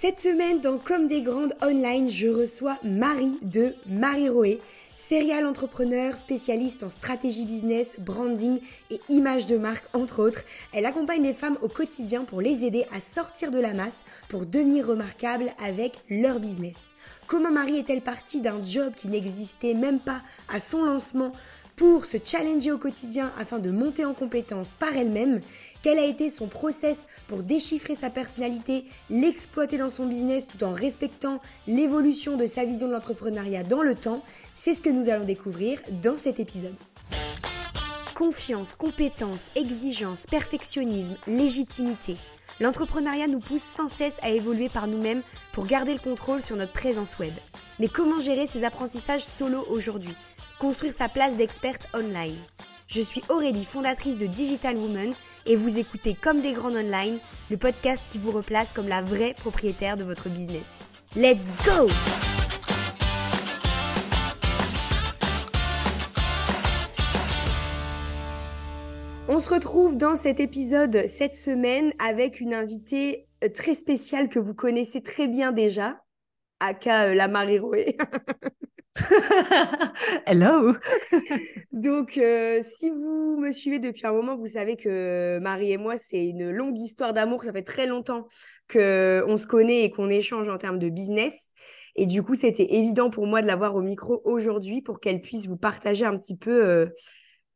Cette semaine, dans Comme des Grandes Online, je reçois Marie de Marie Roé, serial entrepreneur spécialiste en stratégie business, branding et image de marque, entre autres. Elle accompagne les femmes au quotidien pour les aider à sortir de la masse pour devenir remarquables avec leur business. Comment Marie est-elle partie d'un job qui n'existait même pas à son lancement pour se challenger au quotidien afin de monter en compétences par elle-même? Quel a été son process pour déchiffrer sa personnalité, l'exploiter dans son business tout en respectant l'évolution de sa vision de l'entrepreneuriat dans le temps C'est ce que nous allons découvrir dans cet épisode. Confiance, compétence, exigence, perfectionnisme, légitimité. L'entrepreneuriat nous pousse sans cesse à évoluer par nous-mêmes pour garder le contrôle sur notre présence web. Mais comment gérer ces apprentissages solo aujourd'hui? Construire sa place d'experte online je suis Aurélie, fondatrice de Digital Woman, et vous écoutez Comme des grandes online, le podcast qui vous replace comme la vraie propriétaire de votre business. Let's go! On se retrouve dans cet épisode cette semaine avec une invitée euh, très spéciale que vous connaissez très bien déjà, aka euh, la Marie Roé. Hello Donc, euh, si vous me suivez depuis un moment, vous savez que Marie et moi, c'est une longue histoire d'amour. Ça fait très longtemps qu'on se connaît et qu'on échange en termes de business. Et du coup, c'était évident pour moi de l'avoir au micro aujourd'hui pour qu'elle puisse vous partager un petit peu euh,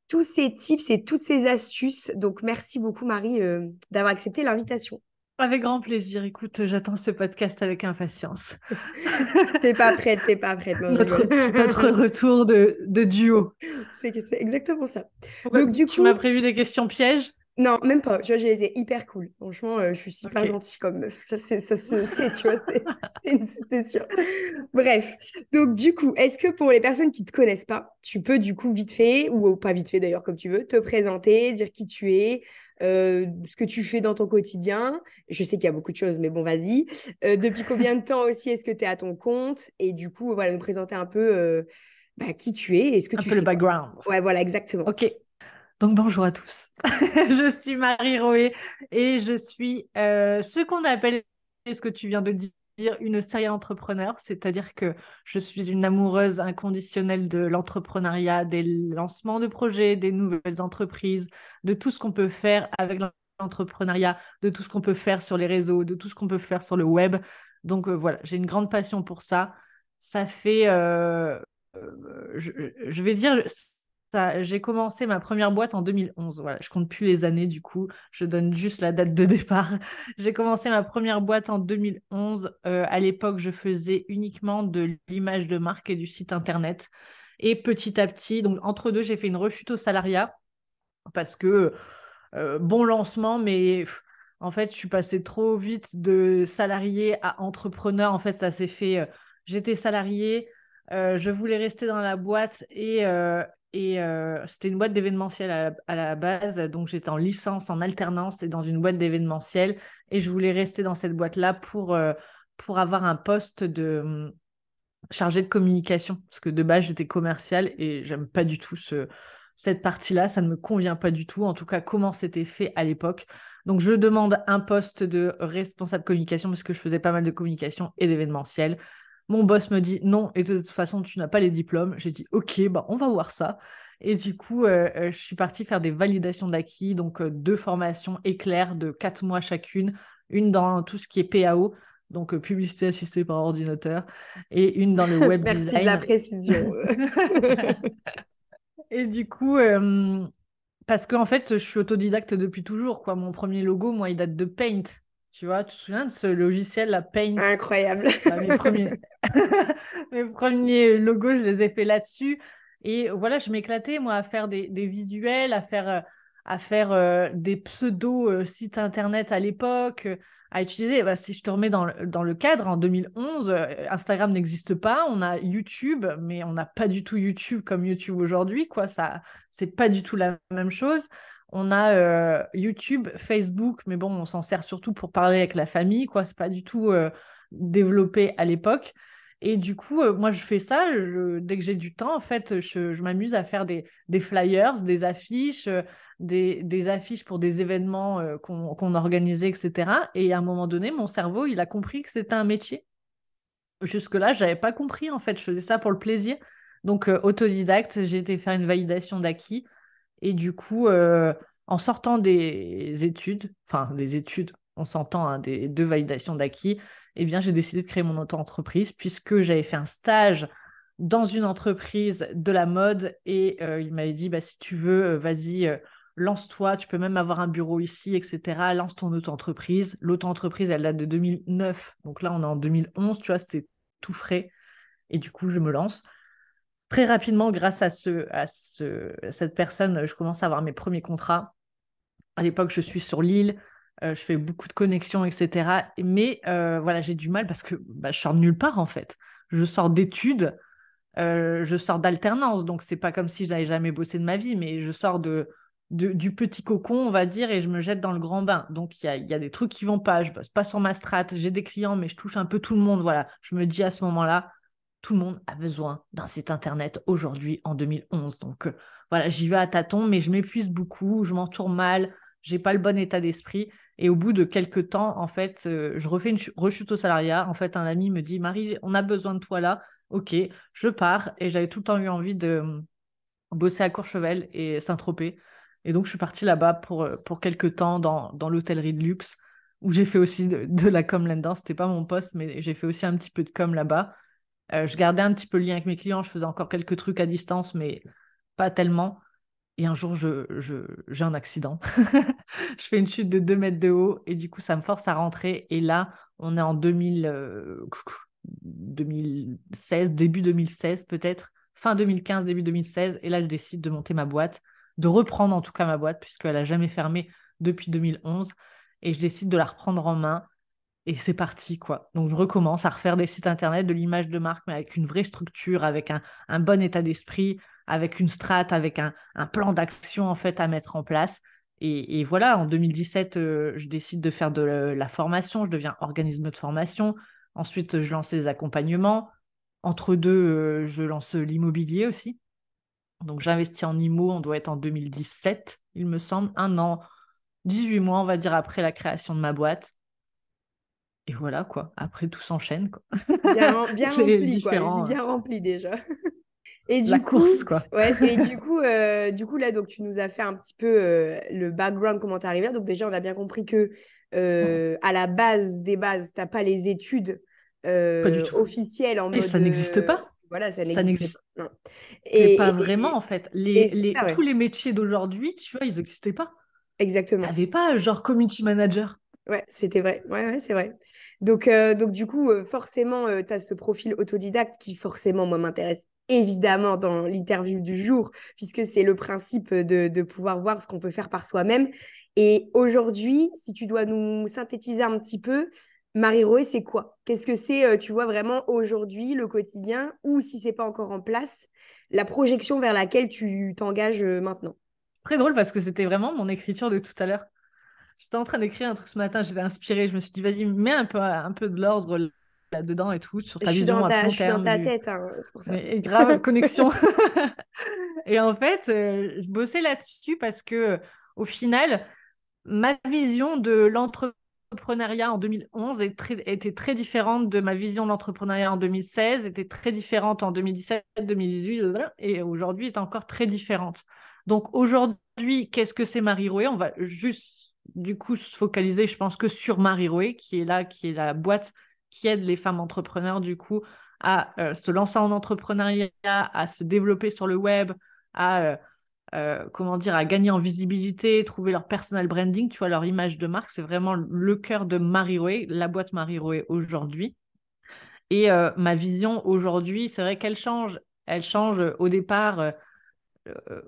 tous ces tips et toutes ces astuces. Donc, merci beaucoup, Marie, euh, d'avoir accepté l'invitation. Avec grand plaisir. Écoute, j'attends ce podcast avec impatience. t'es pas prête, t'es pas prête. notre, notre, retour de, de duo. C'est exactement ça. Donc, du coup... Tu m'as prévu des questions pièges? Non, même pas. Tu vois, j'ai été hyper cool. Franchement, euh, je suis super gentille comme meuf. Ça, ça se sait, tu vois, c'est sûr. Bref. Donc, du coup, est-ce que pour les personnes qui te connaissent pas, tu peux, du coup, vite fait, ou pas vite fait d'ailleurs, comme tu veux, te présenter, dire qui tu es, euh, ce que tu fais dans ton quotidien? Je sais qu'il y a beaucoup de choses, mais bon, vas-y. Euh, depuis combien de temps aussi est-ce que tu es à ton compte? Et du coup, voilà, nous présenter un peu bah, qui tu es et ce que un tu peu le background. Ouais, voilà, exactement. Ok. Donc bonjour à tous. je suis Marie Roé et je suis euh, ce qu'on appelle, ce que tu viens de dire, une série entrepreneur, c'est-à-dire que je suis une amoureuse inconditionnelle de l'entrepreneuriat, des lancements de projets, des nouvelles entreprises, de tout ce qu'on peut faire avec l'entrepreneuriat, de tout ce qu'on peut faire sur les réseaux, de tout ce qu'on peut faire sur le web. Donc euh, voilà, j'ai une grande passion pour ça. Ça fait, euh, je, vais dire, j'ai commencé ma première boîte en 2011. Voilà, je compte plus les années du coup, je donne juste la date de départ. j'ai commencé ma première boîte en 2011. Euh, à l'époque, je faisais uniquement de l'image de marque et du site internet. Et petit à petit, entre deux, j'ai fait une rechute au salariat parce que euh, bon lancement, mais en fait, je suis passée trop vite de salarié à entrepreneur. En fait, ça s'est fait. Euh, j'étais salarié. Je voulais rester dans la boîte et, et euh, c'était une boîte d'événementiel à, la base. Donc, j'étais en licence, en alternance et dans une boîte d'événementiel. Et je voulais rester dans cette boîte-là pour, euh, pour avoir un poste de hum, chargé de communication. Parce que de base, j'étais commercial et j'aime pas du tout ce, cette partie-là. Ça ne me convient pas du tout. En tout cas, comment c'était fait à l'époque. Donc, je demande un poste de responsable communication parce que je faisais pas mal de communication et d'événementiel. Mon boss me dit non, et de toute façon, tu n'as pas les diplômes. J'ai dit ok, bah, on va voir ça. Et du coup, euh, euh, je suis partie faire des validations d'acquis, donc euh, deux formations éclairs de quatre mois chacune, une dans tout ce qui est PAO, donc publicité assistée par ordinateur, et une dans le web Merci design. de la précision. et du coup, parce qu'en fait, je suis autodidacte depuis toujours. Quoi. Mon premier logo, moi, il date de Paint. Tu vois, tu te souviens de ce logiciel, la Paint? Incroyable. Bah, mes, premiers... mes premiers logos, je les ai fait là-dessus. Et voilà, je m'éclatais, moi, à faire des, visuels, à faire, euh, à faire euh, des pseudo-sites euh, internet à l'époque, à utiliser. Bah, si je te remets dans le, dans le cadre, en 2011, Instagram n'existe pas. On a YouTube, mais on n'a pas du tout YouTube comme YouTube aujourd'hui. quoi. Ça, c'est pas du tout la même chose. On a euh, YouTube, Facebook, mais bon, on s'en sert surtout pour parler avec la famille, quoi. C'est pas du tout euh, développé à l'époque. Et du coup, moi, je fais ça dès que j'ai du temps. En fait, je, m'amuse à faire des, flyers, des affiches, des, affiches pour des événements qu'on organisait, etc. Et à un moment donné, mon cerveau, il a compris que c'était un métier. Jusque-là, je n'avais pas compris, en fait. Je faisais ça pour le plaisir. Donc, autodidacte, j'ai été faire une validation d'acquis. Et du coup, en sortant des études, enfin des études, on s'entend, hein, des deux validations d'acquis, eh bien, j'ai décidé de créer mon auto-entreprise puisque j'avais fait un stage dans une entreprise de la mode et euh, il m'avait dit, bah, si tu veux, euh, vas-y, euh, lance-toi, tu peux même avoir un bureau ici, etc. Lance ton auto-entreprise. L'auto-entreprise, elle date de 2009, donc là, on est en 2011, tu vois, c'était tout frais. Et du coup, je me lance. Très rapidement, grâce à, ce, à, ce, cette personne, je commence à avoir mes premiers contrats. À l'époque, je suis sur l'île. Euh, je fais beaucoup de connexions, etc. Mais euh, voilà, j'ai du mal parce que bah, je sors de nulle part en fait. Je sors d'études, euh, je sors d'alternance, donc c'est pas comme si je n'avais jamais bossé de ma vie, mais je sors de, du petit cocon, on va dire, et je me jette dans le grand bain. Donc il y a, des trucs qui vont pas, je bosse pas sur ma strate, j'ai des clients, mais je touche un peu tout le monde. Voilà, je me dis à ce moment-là, tout le monde a besoin d'un site internet aujourd'hui en 2011. Donc voilà, j'y vais à tâtons, mais je m'épuise beaucoup, je m'entoure mal, j'ai pas le bon état d'esprit. Et au bout de quelques temps, en fait, euh, je refais une rechute au salariat. En fait, un ami me dit Marie, on a besoin de toi là. Ok, je pars. Et j'avais tout le temps eu envie de euh, bosser à Courchevel et Saint-Tropez. Et donc, je suis partie là-bas pour, euh, pour quelques temps dans, dans l'hôtellerie de luxe, où j'ai fait aussi de, la com là-dedans. C'était pas mon poste, mais j'ai fait aussi un petit peu de com là-bas. Je gardais un petit peu le lien avec mes clients. Je faisais encore quelques trucs à distance, mais pas tellement. Et un jour, je, j'ai un accident. je fais une chute de 2 mètres de haut et du coup, ça me force à rentrer. Et là, on est en 2000, 2016, euh, début 2016 peut-être, fin 2015, début 2016. Et là, je décide de monter ma boîte, de reprendre en tout cas ma boîte, puisqu'elle n'a jamais fermé depuis 2011. Et je décide de la reprendre en main. Et c'est parti, quoi. Donc, je recommence à refaire des sites internet, de l'image de marque, mais avec une vraie structure, avec un, bon état d'esprit, avec une strate, avec un, plan d'action en fait à mettre en place. Et, voilà, en 2017, euh, je décide de faire de la, formation, je deviens organisme de formation. Ensuite, je lance les accompagnements. Entre deux, euh, je lance l'immobilier aussi. Donc, j'investis en IMO, on doit être en 2017, il me semble, un an, 18 mois, on va dire, après la création de ma boîte. Et voilà, quoi. Après, tout s'enchaîne, quoi. Bien, bien rempli, quoi. Bien rempli déjà. Et du la coup, course, quoi. Ouais, et du coup, euh, du coup, là, donc, tu nous as fait un petit peu euh, le background, comment tu arrivé là. Donc, déjà, on a bien compris que euh, à la base des bases, tu n'as pas les études officielles en et ça n'existe pas. Voilà, ça n'existe pas. Et, pas vraiment, en fait. Les, les Tous les métiers d'aujourd'hui, tu vois, ils n'existaient pas. Exactement. Tu n'avais pas, genre, community manager. Ouais, c'était vrai. Ouais, ouais c'est vrai. Donc, donc, du coup, forcément, tu as ce profil autodidacte qui, forcément, moi, m'intéresse évidemment dans l'interview du jour, puisque c'est le principe de, pouvoir voir ce qu'on peut faire par soi-même. Et aujourd'hui, si tu dois nous synthétiser un petit peu, Marie-Roé, c'est quoi? Qu'est-ce que c'est, euh, tu vois, vraiment aujourd'hui, le quotidien, ou si c'est pas encore en place, la projection vers laquelle tu t'engages euh, maintenant? Très drôle parce que c'était vraiment mon écriture de tout à l'heure. J'étais en train d'écrire un truc ce matin, j'étais inspirée, je me suis dit, vas-y, mets un peu, un peu de l'ordre là-dedans et tout, sur ta vision dans ta, Je suis dans ta tête, hein, c'est pour ça. grave, connexion. et en fait, euh, je bossais là-dessus parce que, au final, ma vision de l'entrepreneuriat en 2011 était très différente de ma vision de l'entrepreneuriat en 2016, était très différente en 2017, 2018, et aujourd'hui est encore très différente. Donc aujourd'hui, qu'est-ce que c'est Marie Rouet? On va juste du coup se focaliser, je pense que sur Marie qui est là, qui est la boîte qui aide les femmes entrepreneurs du coup à euh, se lancer en entrepreneuriat, à se développer sur le web, à euh, euh, comment dire, à gagner en visibilité, trouver leur personal branding, tu vois, leur image de marque. C'est vraiment le cœur de Marie la boîte Marie aujourd'hui. Et ma vision aujourd'hui, c'est vrai qu'elle change. Elle change au départ.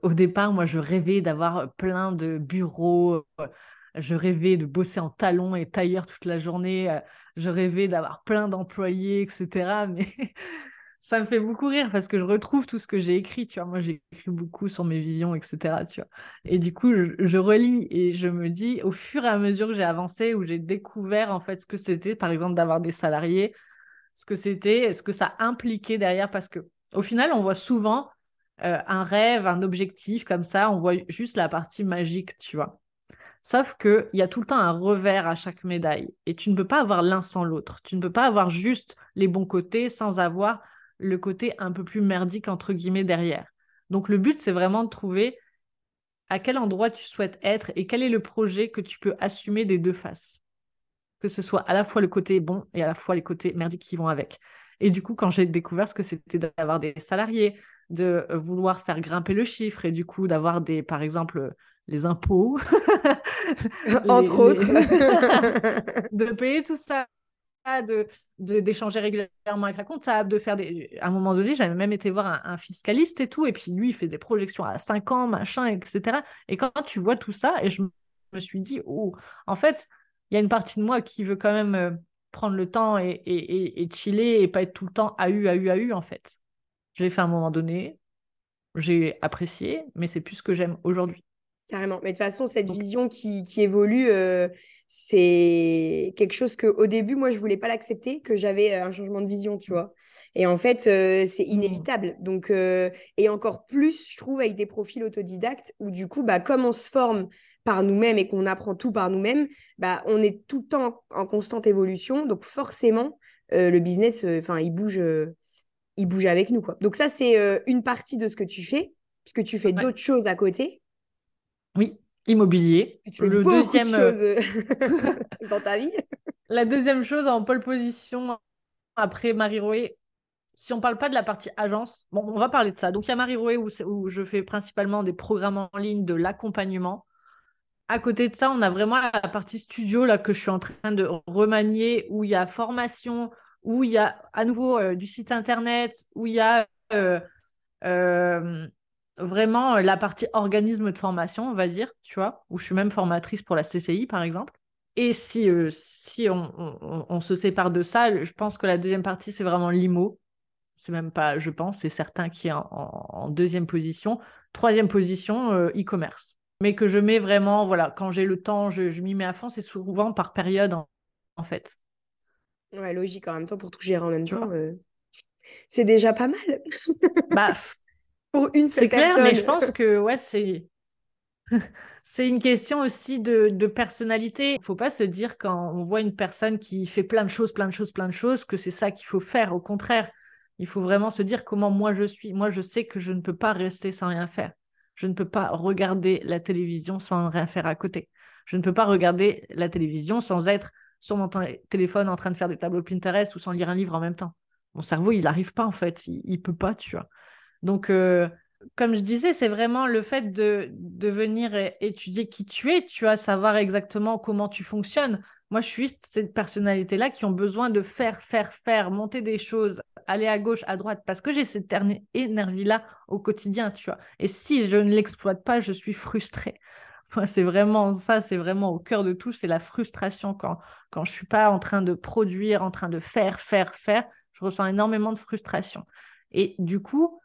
au départ, moi, je rêvais d'avoir plein de bureaux je rêvais de bosser en talons et tailleur toute la journée. Euh, je rêvais d'avoir plein d'employés, etc. Mais ça me fait beaucoup rire parce que je retrouve tout ce que j'ai écrit. Tu vois, moi, j'ai écrit beaucoup sur mes visions, etc. Tu. Et du coup, je, relis et je me dis, au fur et à mesure que j'ai avancé, où j'ai découvert en fait ce que c'était, par exemple, d'avoir des salariés, ce que c'était, ce que ça impliquait derrière, parce que au final, on voit souvent euh, un rêve, un objectif comme ça, on voit juste la partie magique, tu vois. Sauf qu'il y a tout le temps un revers à chaque médaille. Et tu ne peux pas avoir l'un sans l'autre. Tu ne peux pas avoir juste les bons côtés sans avoir le côté un peu plus merdique, entre guillemets, derrière. Donc le but, c'est vraiment de trouver à quel endroit tu souhaites être et quel est le projet que tu peux assumer des deux faces. Que ce soit à la fois le côté bon et à la fois les côtés merdiques qui vont avec. Et du coup, quand j'ai découvert ce que c'était d'avoir des salariés, de vouloir faire grimper le chiffre et du coup d'avoir des, par exemple, les impôts, entre autres, de payer tout ça, de d'échanger régulièrement avec la comptable, de faire des. À un moment donné, j'avais même été voir un, fiscaliste et tout, et puis lui, il fait des projections à 5 ans, machin, etc. Et quand tu vois tout ça, et je me suis dit, oh, en fait, il y a une partie de moi qui veut quand même euh, prendre le temps et, et, et, chiller et pas être tout le temps AU, AU, AU, en fait. Je l'ai fait à un moment donné, j'ai apprécié, mais c'est plus ce que j'aime aujourd'hui. Carrément. Mais de toute façon, cette vision qui, qui évolue, euh, c'est quelque chose que au début, moi, je voulais pas l'accepter, que j'avais euh, un changement de vision, tu vois. Et en fait, euh, c'est mmh. inévitable. Donc, et encore plus, je trouve, avec des profils autodidactes, où du coup, bah, comme on se forme par nous-mêmes et qu'on apprend tout par nous-mêmes, bah, on est tout le temps en, constante évolution. Donc, forcément, le business, enfin, il bouge, il bouge avec nous, quoi. Donc, ça, c'est une partie de ce que tu fais, puisque tu fais d'autres choses à côté. Oui, immobilier. le deuxième de euh, dans ta vie. La deuxième chose en pole position après Marie Roé, si on parle pas de la partie agence, bon, on va parler de ça. Donc il y a Marie Roé où, où, je fais principalement des programmes en ligne, de l'accompagnement. À côté de ça, on a vraiment la partie studio là que je suis en train de remanier, où il y a formation, où il y a à nouveau euh, du site internet, où il y a euh, vraiment euh, la partie organisme de formation, on va dire, tu vois, où je suis même formatrice pour la CCI, par exemple. Et si, euh, si on, se sépare de ça, je pense que la deuxième partie, c'est vraiment l'IMO. C'est même pas, je pense, c'est certain qui est en, deuxième position. Troisième position, euh, e-commerce. Mais que je mets vraiment, voilà, quand j'ai le temps, je, m'y mets à fond. C'est souvent par période, en, fait. Ouais, logique. En même temps, pour tout gérer en même temps, c'est déjà pas mal. bah, pour une seule C'est clair, mais je pense que ouais, c'est c'est une question aussi de, de personnalité. Il faut pas se dire quand on voit une personne qui fait plein de choses, plein de choses, plein de choses, que c'est ça qu'il faut faire. Au contraire, il faut vraiment se dire comment moi je suis. Moi, je sais que je ne peux pas rester sans rien faire. Je ne peux pas regarder la télévision sans rien faire à côté. Je ne peux pas regarder la télévision sans être sur mon téléphone en train de faire des tableaux Pinterest ou sans lire un livre en même temps. Mon cerveau, il n'arrive pas en fait. Il, il peut pas, tu vois. Donc, euh, comme je disais, c'est vraiment le fait de, venir étudier qui tu es, tu vas savoir exactement comment tu fonctionnes. Moi, je suis cette personnalité-là qui ont besoin de faire, faire, faire, monter des choses, aller à gauche, à droite, parce que j'ai cette énergie-là au quotidien, tu vois. Et si je ne l'exploite pas, je suis frustrée. c'est vraiment ça, c'est vraiment au cœur de tout, c'est la frustration quand, quand je suis pas en train de produire, en train de faire, faire, faire, je ressens énormément de frustration. Et du coup,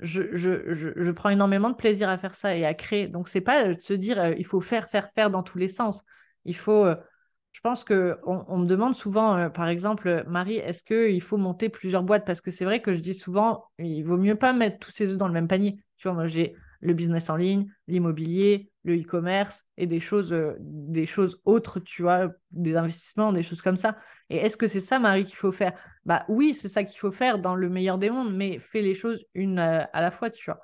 je, prends énormément de plaisir à faire ça et à créer. Donc, c'est pas de se dire euh, il faut faire, faire, faire dans tous les sens. Il faut. Euh, je pense que on, me demande souvent, euh, par exemple, Marie, est-ce qu'il faut monter plusieurs boîtes? Parce que c'est vrai que je dis souvent, il vaut mieux pas mettre tous ses œufs dans le même panier. Tu vois, moi, j'ai le business en ligne, l'immobilier, le e-commerce et des choses, euh, des choses autres, tu vois, des investissements, des choses comme ça. Et est-ce que c'est ça, Marie, qu'il faut faire? Bah oui, c'est ça qu'il faut faire dans le meilleur des mondes, mais fais les choses une euh, à la fois, tu vois.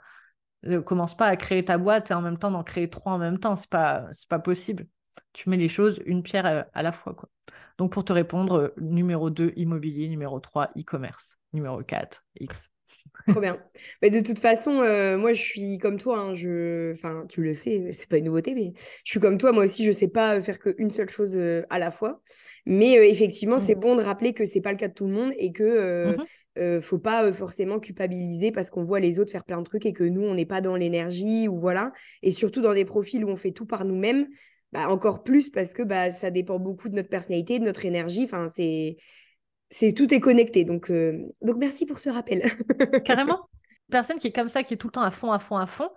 Ne commence pas à créer ta boîte et en même temps d'en créer trois en même temps, c'est pas, c'est pas possible. Tu mets les choses une pierre euh, à la fois, quoi. Donc pour te répondre, numéro 2, immobilier, numéro 3, e-commerce, numéro 4, X. Trop bien. Mais de toute façon, euh, moi, je suis comme toi. Hein, je... Enfin, tu le sais, c'est pas une nouveauté, mais je suis comme toi. Moi aussi, je sais pas faire qu'une seule chose euh, à la fois. Mais euh, effectivement, c'est mmh. bon de rappeler que c'est pas le cas de tout le monde et que mmh faut pas forcément culpabiliser parce qu'on voit les autres faire plein de trucs et que nous, on n'est pas dans l'énergie ou voilà. Et surtout dans des profils où on fait tout par nous-mêmes, bah, encore plus parce que bah, ça dépend beaucoup de notre personnalité, de notre énergie. Enfin, c'est c'est tout est connecté. Donc, euh, donc merci pour ce rappel. Carrément. Personne qui est comme ça, qui est tout le temps à fond, à fond, à fond.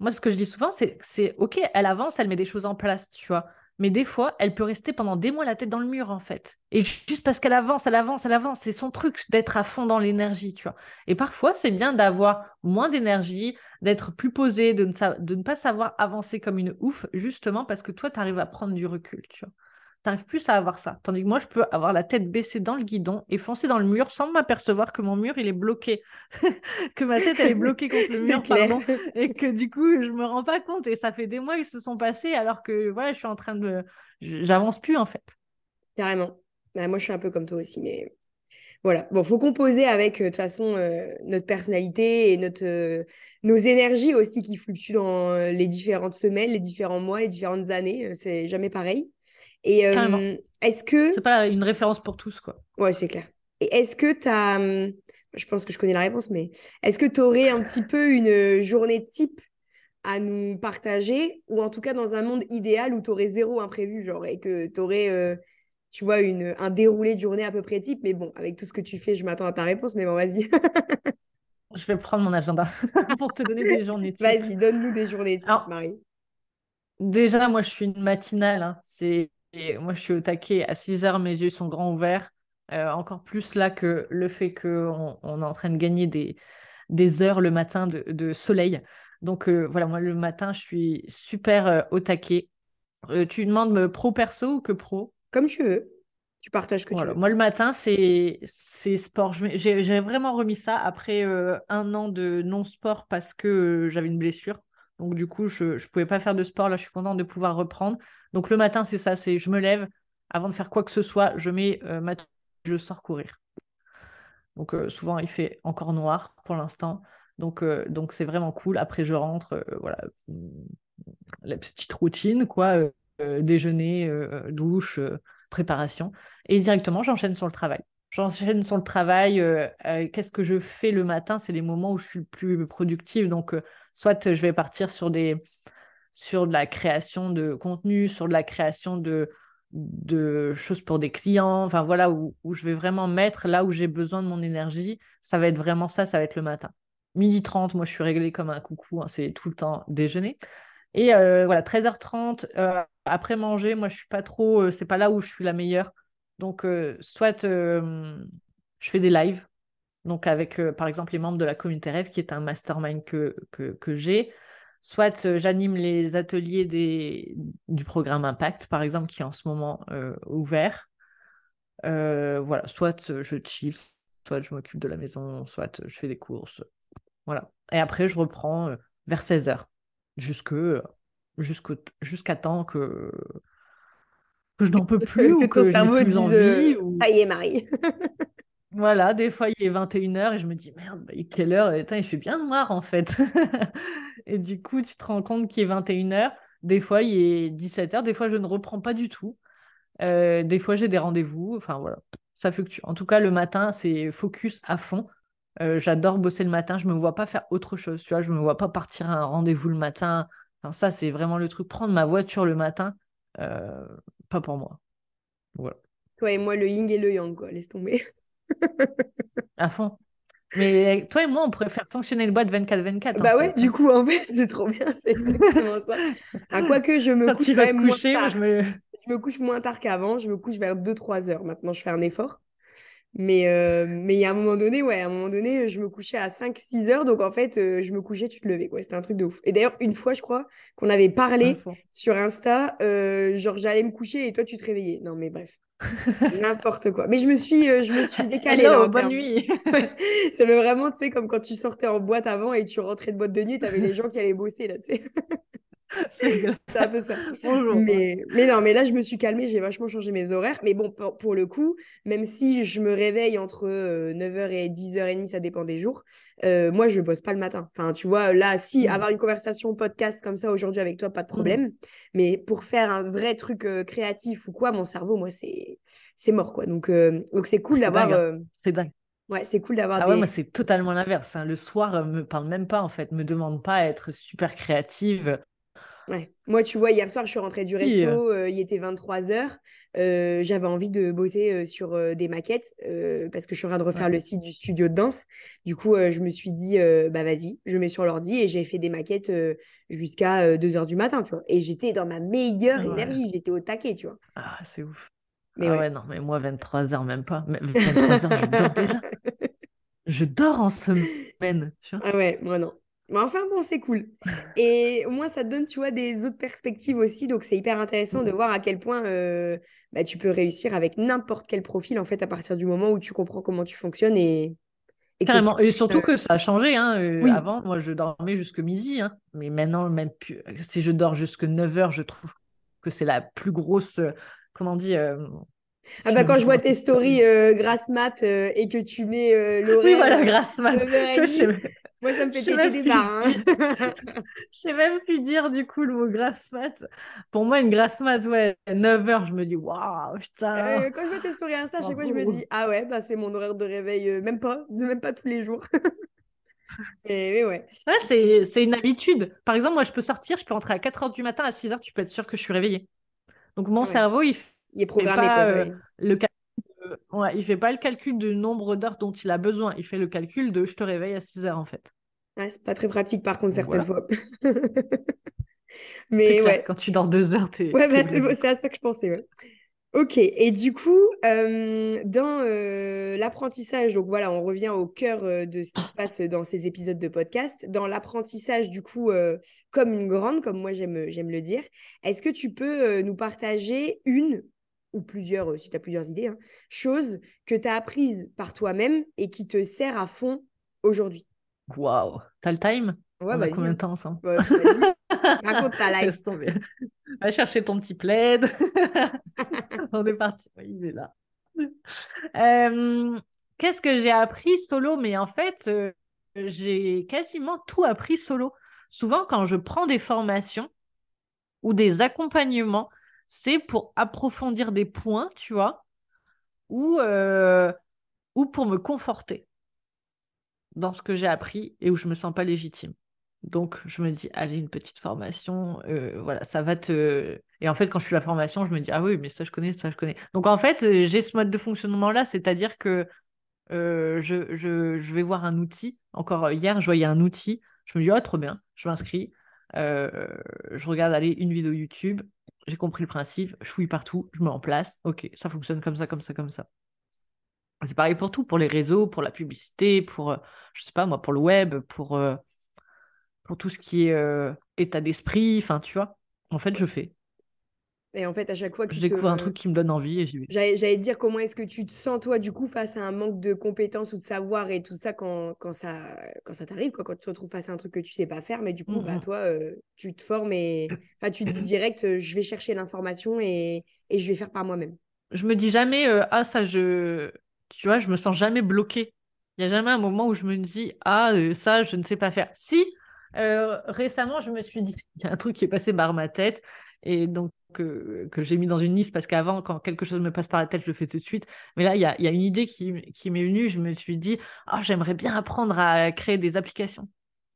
Moi, ce que je dis souvent, c'est c'est ok, elle avance, elle met des choses en place, tu vois. mais des fois, elle peut rester pendant des mois la tête dans le mur, en fait. Et juste parce qu'elle avance, elle avance, elle avance, c'est son truc d'être à fond dans l'énergie, tu vois. Et parfois, c'est bien d'avoir moins d'énergie, d'être plus posé, de ne, de ne pas savoir avancer comme une ouf, justement parce que toi, tu arrives à prendre du recul, tu vois t'arrives plus à avoir ça. Tandis que moi, je peux avoir la tête baissée dans le guidon et foncer dans le mur sans m'apercevoir que mon mur, il est bloqué. que ma tête, elle est bloquée contre le mur, pardon. Et que du coup, je me rends pas compte. Et ça fait des mois qu'ils se sont passés alors que voilà, je suis en train de. J'avance plus, en fait. Carrément. Bah, moi, je suis un peu comme toi aussi, mais voilà. Bon, faut composer avec, euh, de toute façon, euh, notre personnalité et notre, euh, nos énergies aussi qui fluctuent dans les différentes semaines, les différents mois, les différentes années. c'est jamais pareil. Et est-ce que. C'est pas une référence pour tous, quoi. Ouais, c'est clair. Et est-ce que tu as. Je pense que je connais la réponse, mais est-ce que tu aurais un petit peu une journée type à nous partager Ou en tout cas, dans un monde idéal où tu aurais zéro imprévu, genre, et que tu aurais. tu vois, une, un déroulé de journée à peu près type, mais bon, avec tout ce que tu fais, je m'attends à ta réponse, mais bon, vas-y. je vais prendre mon agenda pour te donner des journées types. Vas-y, donne-nous des journées types, Marie. Déjà, moi, je suis une matinale. Hein. C'est et moi, je suis au taquet à 6 heures, mes yeux sont grands ouverts. Euh, encore plus là que le fait qu'on on est en train de gagner des, des heures le matin de, soleil. Donc euh, voilà, moi, le matin, je suis super euh, au taquet. tu demandes pro perso ou que pro? Comme tu veux. Tu partages que tu veux. Moi, le matin, c'est sport. J'ai vraiment remis ça après un an de non-sport parce que j'avais une blessure. Donc, du coup, je ne pouvais pas faire de sport. Là, je suis contente de pouvoir reprendre. Donc, le matin, c'est ça c'est je me lève, avant de faire quoi que ce soit, je mets euh, ma je sors courir. Donc, euh, souvent, il fait encore noir pour l'instant. Donc, euh, donc c'est vraiment cool. Après, je rentre, voilà, la petite routine, quoi. déjeuner, douche, préparation. Et directement, j'enchaîne sur le travail. J'enchaîne sur le travail. Qu'est-ce que je fais le matin? C'est les moments où je suis le plus productive. Donc, soit je vais partir sur des sur de la création de contenu, sur de la création de, de choses pour des clients, enfin voilà, où, je vais vraiment mettre là où j'ai besoin de mon énergie, ça va être vraiment ça, ça va être le matin. Midi 30, moi je suis réglée comme un coucou, hein, c'est tout le temps déjeuner. Et euh, voilà, 13h30, euh, après manger, moi je suis pas trop, euh, c'est pas là où je suis la meilleure. Donc, soit je fais des lives, donc avec par exemple les membres de la communauté rêve, qui est un mastermind que, que, que j'ai. Soit euh, j'anime les ateliers des, du programme Impact, par exemple, qui est en ce moment euh, ouvert. Euh, voilà, soit je chill, soit je m'occupe de la maison, soit je fais des courses. Voilà. Et après, je reprends vers 16h, jusqu'à temps que, que je n'en peux plus. que ou ton cerveau dise Ça y est, Marie. Voilà, des fois il est 21h et je me dis merde, bah, quelle heure? Il fait bien noir en fait. et du coup, tu te rends compte qu'il est 21h. Des fois il est 17h, des fois je ne reprends pas du tout. Euh, des fois j'ai des rendez-vous. Enfin voilà, ça fluctue. En tout cas, le matin, c'est focus à fond. Euh, j'adore bosser le matin. Je me vois pas faire autre chose. Tu vois, je me vois pas partir à un rendez-vous le matin. Enfin, ça, c'est vraiment le truc. Prendre ma voiture le matin, euh, pas pour moi. Voilà. Toi et moi, le yin et le yang, quoi. Laisse tomber. à fond. Mais toi et moi, on pourrait faire fonctionner le boîte 24-24. Bah ouais, du coup, en fait, c'est trop bien, c'est exactement ça. À quoi que je me couche quand même moins tard. Je me... je me... couche moins tard qu'avant, je me couche vers 2-3 heures. Maintenant, je fais un effort. Mais euh, mais il y a un moment donné, ouais, à un moment donné, je me couchais à 5-6 heures. Donc, en fait, euh, je me couchais, tu te levais. Quoi. C'était un truc de ouf. Et d'ailleurs, une fois, je crois qu'on avait parlé sur Insta, euh, genre, j'allais me coucher et toi, tu te réveillais. Non, mais bref. N'importe quoi. Mais je me suis, euh, je me suis décalée. là, bonne nuit. ça me vraiment, tu sais, comme quand tu sortais en boîte avant et tu rentrais de boîte de nuit, tu avais les gens qui allaient bosser, là, tu sais. C'est un peu ça. Bonjour. Mais, mais non, mais là, je me suis calmée, j'ai vachement changé mes horaires. Mais bon, pour, le coup, même si je me réveille entre 9h euh, et 10h30, ça dépend des jours, euh, moi, je ne bosse pas le matin. Enfin, tu vois, là, si mmh. avoir une conversation podcast comme ça aujourd'hui avec toi, pas de mmh. problème. Mais pour faire un vrai truc euh, créatif ou quoi, mon cerveau, moi, c'est mort, quoi. Donc, donc c'est cool d'avoir. Hein. C'est dingue. Ouais, c'est cool d'avoir. Ah des... ouais, moi c'est totalement l'inverse. Hein. Le soir, me parle même pas en fait, me demande pas à être super créative. Ouais. Moi, tu vois, hier soir, je suis rentrée du resto, euh, il était 23h. Euh, j'avais envie de bosser euh, sur des maquettes parce que je suis en train de refaire le site du studio de danse. Du coup, je me suis dit, bah vas-y, je mets sur l'ordi et j'ai fait des maquettes jusqu'à 2h du matin, tu vois. Et j'étais dans ma meilleure énergie, j'étais au taquet, tu vois. Ah, c'est ouf. Mais ah ouais. non, mais moi, 23h, même pas. 23h, je dors déjà. Je dors en semaine. Tu vois ah ouais, moi non. Mais enfin, bon, c'est cool. Et au moins, ça te donne, tu vois, des autres perspectives aussi. Donc, c'est hyper intéressant de voir à quel point euh, bah, tu peux réussir avec n'importe quel profil, en fait, à partir du moment où tu comprends comment tu fonctionnes et. Carrément. Et surtout que ça a changé. Hein. Euh, avant, moi, je dormais jusque midi. Hein. Mais maintenant, même plus... si je dors jusque 9 heures, je trouve que c'est la plus grosse. Euh, comment on dit ah bah quand je vois tes stories grasse mat et que tu mets l'oreille. Oui voilà grasse mat. Moi, ça me fait péter des barres. Hein. Je sais même plus dire du coup le mot grasse mat. Pour moi, une grasse mat, ouais, 9 heures, je me dis waouh, putain. Euh, quand je vois tes stories Insta, à chaque fois, je me dis ah ouais, bah, c'est mon horaire de réveil, euh, même pas, même pas tous les jours. Et ouais. ouais c'est une habitude. Par exemple, moi, je peux sortir, je peux rentrer à 4 heures du matin, à 6 heures, tu peux être sûr que je suis réveillée. Donc, mon cerveau, il, il est programmé. Pas, quoi, euh, le ouais, il fait pas le calcul du nombre d'heures dont il a besoin. Il fait le calcul de je te réveille à 6 heures en fait. Ouais, c'est pas très pratique par contre certaines fois. Mais ouais. Quand tu dors deux heures, t'es. Ouais, bah, c'est à ça que je pensais. Ouais. Ok, et du coup, euh, dans euh, l'apprentissage, donc voilà, on revient au cœur euh, de ce qui se passe dans ces épisodes de podcast. Dans l'apprentissage, du coup, comme une grande, comme moi j'aime le dire, est-ce que tu peux nous partager une ou plusieurs, euh, si tu as plusieurs idées, hein, choses que tu as apprises par toi-même et qui te sert à fond aujourd'hui. Waouh, t'as le time? Ouais, On a combien de temps ensemble? Raconte ta life. Va chercher ton petit plaid. On est parti. il est là. Qu'est-ce que j'ai appris solo? Mais en fait, euh, j'ai quasiment tout appris solo. Souvent, quand je prends des formations ou des accompagnements, c'est pour approfondir des points, tu vois, ou, euh, ou pour me conforter dans ce que j'ai appris et où je me sens pas légitime. Donc, je me dis, allez, une petite formation, euh, voilà, ça va te. Et en fait, quand je suis la formation, je me dis, ah oui, mais ça, je connais, ça, je connais. Donc, en fait, j'ai ce mode de fonctionnement-là, c'est-à-dire que euh, je, vais voir un outil. Encore hier, je voyais un outil. Je me dis, oh, trop bien, je m'inscris. je regarde, allez, une vidéo YouTube j'ai compris le principe, je fouille partout, je me en place, ok, ça fonctionne comme ça, comme ça, comme ça. C'est pareil pour tout, pour les réseaux, pour la publicité, pour, euh, je sais pas moi, pour le web, pour, euh, pour tout ce qui est euh, état d'esprit, enfin, tu vois. En fait, je fais. Et en fait, à chaque fois que je découvre un truc qui me donne envie et j'y vais. J'allais te dire comment est-ce que tu te sens toi du coup face à un manque de compétences ou de savoir et tout ça quand, quand ça quand ça t'arrive quoi, quand tu te retrouves face à un truc que tu sais pas faire, mais du coup bah mmh toi euh, tu te formes et enfin tu te dis direct euh, je vais chercher l'information et, et, je vais faire par moi-même. Je me dis jamais euh, ah ça je tu vois je me sens jamais bloqué. Il y a jamais un moment où je me dis ah ça je ne sais pas faire. Si récemment je me suis dit il y a un truc qui est passé par ma tête et donc que, que j'ai mis dans une liste parce qu'avant, quand quelque chose me passe par la tête, je le fais tout de suite. Mais là, il y a, y a, une idée qui, qui m'est venue. Je me suis dit, oh, j'aimerais bien apprendre à créer des applications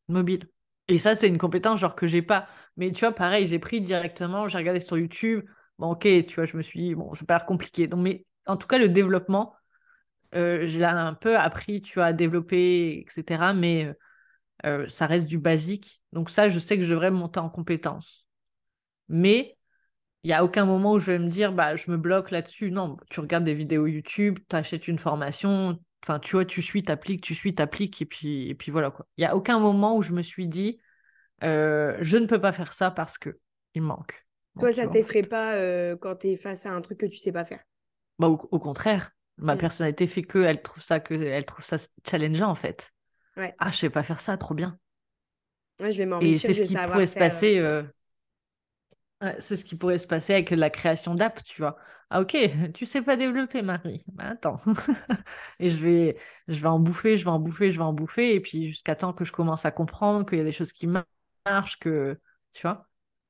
mobiles. Et ça, c'est une compétence genre que j'ai pas. Mais tu vois, pareil, j'ai pris directement, j'ai regardé sur YouTube. Bon, ok, tu vois, je me suis dit, bon, ça pas l'air compliqué. Donc, mais en tout cas, le développement, euh, j'ai un peu appris, tu vois, à développer, etc. Mais euh, ça reste du basique. Donc ça, je sais que je devrais monter en compétence. Mais il n'y a aucun moment où je vais me dire, bah, je me bloque là-dessus. Non, tu regardes des vidéos YouTube, tu achètes une formation, enfin, tu vois, tu suis, t'appliques, tu suis, t'appliques, et puis, et puis voilà quoi. Il n'y a aucun moment où je me suis dit, euh, je ne peux pas faire ça parce que il manque. Toi, ça t'effraie pas euh, quand tu es face à un truc que tu sais pas faire? Bah, au, contraire, ma mm. personnalité fait que elle trouve ça que elle trouve ça challengeant en fait. Ouais. Ah, je sais pas faire ça, trop bien. Ouais, je vais m'enrichir. Et c'est ce qui pourrait se passer. Euh, c'est ce qui pourrait se passer avec la création d'app, tu vois. Ah ok, tu sais pas développer, Marie. Bah, attends. et je vais, je vais en bouffer, je vais en bouffer, je vais en bouffer, et puis jusqu'à temps que je commence à comprendre qu'il y a des choses qui marchent, que tu vois.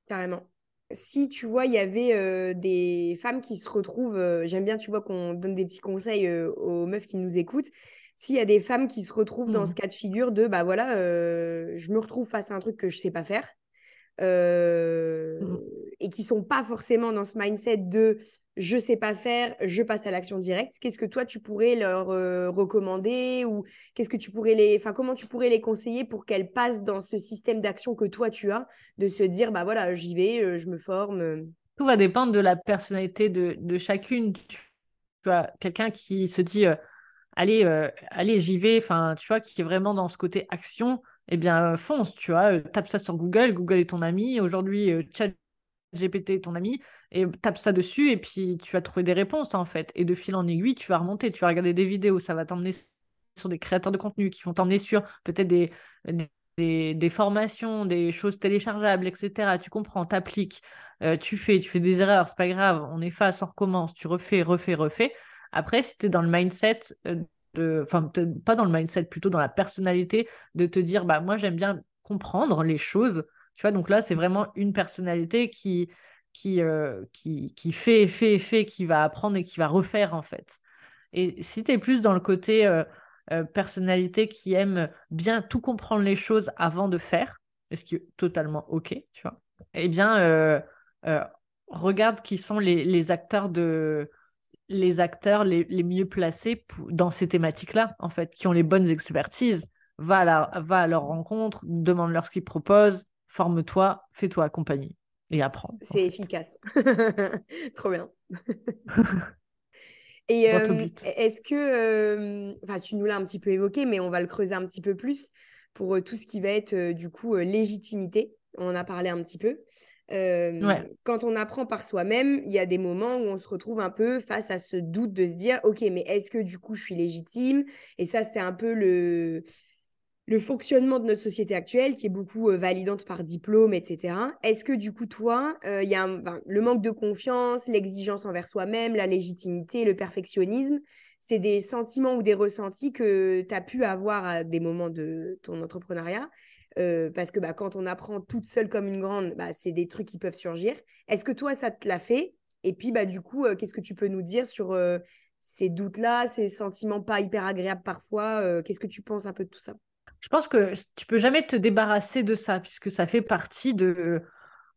Carrément. Si tu vois, il y avait euh, des femmes qui se retrouvent, euh, j'aime bien, tu vois, qu'on donne des petits conseils euh, aux meufs qui nous écoutent. S'il y a des femmes qui se retrouvent dans mmh. ce cas de figure de, bah voilà, je me retrouve face à un truc que je sais pas faire mmh. et qui sont pas forcément dans ce mindset de je sais pas faire, je passe à l'action directe. Qu'est-ce que toi tu pourrais leur recommander ou qu'est-ce que tu pourrais les, enfin comment tu pourrais les conseiller pour qu'elles passent dans ce système d'action que toi tu as, de se dire bah voilà j'y vais, je me forme. Tout va dépendre de la personnalité de, de chacune. Tu vois, quelqu'un qui se dit allez, allez j'y vais, enfin tu vois, qui est vraiment dans ce côté action, eh bien fonce, tu vois, tape ça sur Google, Google est ton ami. Aujourd'hui, chat GPT ton ami. Et tape ça dessus et puis tu vas trouver des réponses en fait. Et de fil en aiguille, tu vas remonter, tu vas regarder des vidéos, ça va t'emmener sur des créateurs de contenu qui vont t'emmener sur peut-être des, des, formations, des choses téléchargeables, etc. Tu comprends, t'appliques, euh, tu fais, tu fais des erreurs, c'est pas grave, on efface, on recommence, tu refais, refais, refais. Après, si tu es dans le mindset euh, enfin, pas dans le mindset, plutôt dans la personnalité de te dire, bah, moi, j'aime bien comprendre les choses tu vois, donc là, c'est vraiment une personnalité qui, qui, euh, qui, qui, fait, fait, fait, qui va apprendre et qui va refaire, en fait. Et si tu es plus dans le côté euh, euh, personnalité qui aime bien tout comprendre les choses avant de faire, ce qui est totalement OK, tu vois, eh bien, regarde qui sont les acteurs de les acteurs les, les mieux placés dans ces thématiques-là, en fait, qui ont les bonnes expertises. Va à, la, va à leur rencontre, demande-leur ce qu'ils proposent, forme-toi, fais-toi accompagner et apprends. C'est efficace. Trop bien. et euh, est-ce que, euh, enfin, tu nous l'as un petit peu évoqué, mais on va le creuser un petit peu plus pour euh, tout ce qui va être du coup légitimité. On en a parlé un petit peu. Quand on apprend par soi-même, il y a des moments où on se retrouve un peu face à ce doute de se dire, ok, mais est-ce que du coup je suis légitime? Et ça, c'est un peu le, le fonctionnement de notre société actuelle, qui est beaucoup euh, validante par diplôme, etc. Est-ce que du coup, toi, euh, y a le manque de confiance, l'exigence envers soi-même, la légitimité, le perfectionnisme, c'est des sentiments ou des ressentis que tu as pu avoir à des moments de ton entrepreneuriat? Parce que bah, quand on apprend toute seule comme une grande, bah, c'est des trucs qui peuvent surgir. Est-ce que toi, ça te l'a fait? Et puis, bah, du coup, qu'est-ce que tu peux nous dire sur ces doutes-là, ces sentiments pas hyper agréables parfois Qu'est-ce que tu penses un peu de tout ça? Je pense que tu peux jamais te débarrasser de ça, puisque ça fait partie de,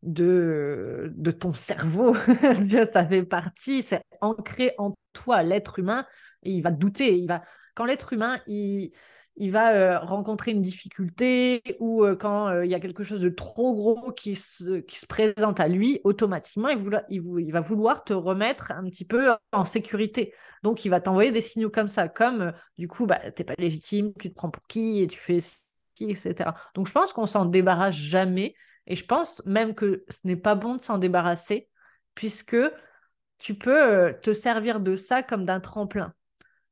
de, de ton cerveau. ça fait partie, c'est ancré en toi, l'être humain, il va douter. Il va... Quand l'être humain, il, il va euh, rencontrer une difficulté ou euh, quand euh, il y a quelque chose de trop gros qui se, qui se présente à lui, automatiquement, il, il, va vouloir te remettre un petit peu en sécurité. Donc, il va t'envoyer des signaux comme ça, comme du coup, bah, tu n'es pas légitime, tu te prends pour qui et tu fais ci, etc. Donc, je pense qu'on s'en débarrasse jamais et je pense même que ce n'est pas bon de s'en débarrasser puisque tu peux te servir de ça comme d'un tremplin.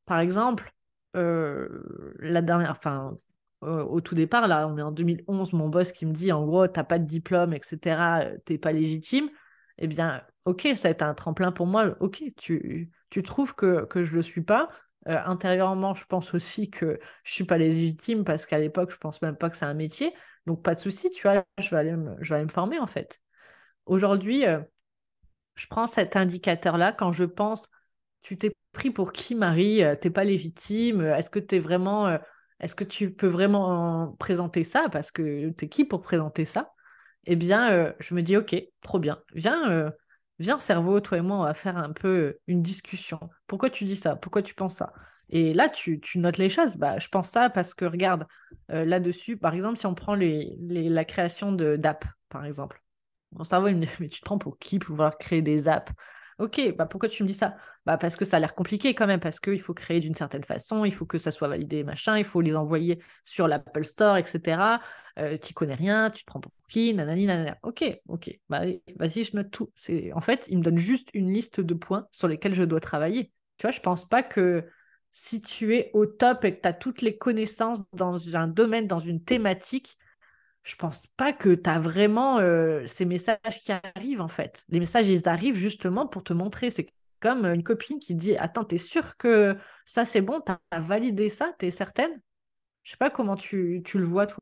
Par exemple, la dernière, enfin, euh, au tout départ, là, on est en 2011, mon boss qui me dit, en gros, t'as pas de diplôme, etc., euh, t'es pas légitime, eh bien, ok, ça a été un tremplin pour moi, ok, tu, tu trouves que, que je le suis pas. intérieurement, je pense aussi que je suis pas légitime parce qu'à l'époque, je pense même pas que c'est un métier. Donc, pas de souci, tu vois, je vais aller me, je vais aller me former en fait. Aujourd'hui, je prends cet indicateur-là quand je pense tu t'es pris pour qui, Marie? Euh, T'es pas légitime Est-ce que tu vraiment. Euh, est-ce que tu peux vraiment présenter ça? Parce que tu es qui pour présenter ça? Eh bien, euh, je me dis, OK, trop bien. Viens, viens, cerveau, toi et moi, on va faire un peu une discussion. Pourquoi tu dis ça? Pourquoi tu penses ça? Et là, tu, notes les choses. Bah, je pense ça parce que, regarde, là-dessus, par exemple, si on prend la création d'app, par exemple. Mon cerveau, me dit, mais tu te prends pour qui pouvoir créer des apps? Ok, bah pourquoi tu me dis ça? Bah parce que ça a l'air compliqué quand même, parce qu'il faut créer d'une certaine façon, il faut que ça soit validé, machin, il faut les envoyer sur l'Apple Store, etc. Euh, tu connais rien, tu te prends pour qui, nanani, nanana. Ok, ok, bah vas-y, je note tout. C'est En fait, il me donne juste une liste de points sur lesquels je dois travailler. Tu vois, je pense pas que si tu es au top et que tu as toutes les connaissances dans un domaine, dans une thématique, je pense pas que tu as vraiment euh, ces messages qui arrivent en fait. Les messages, ils arrivent justement pour te montrer. C'est comme une copine qui dit Attends, t'es sûr que ça c'est bon? T'as validé ça? T'es certaine? Je sais pas comment tu, tu le vois, toi.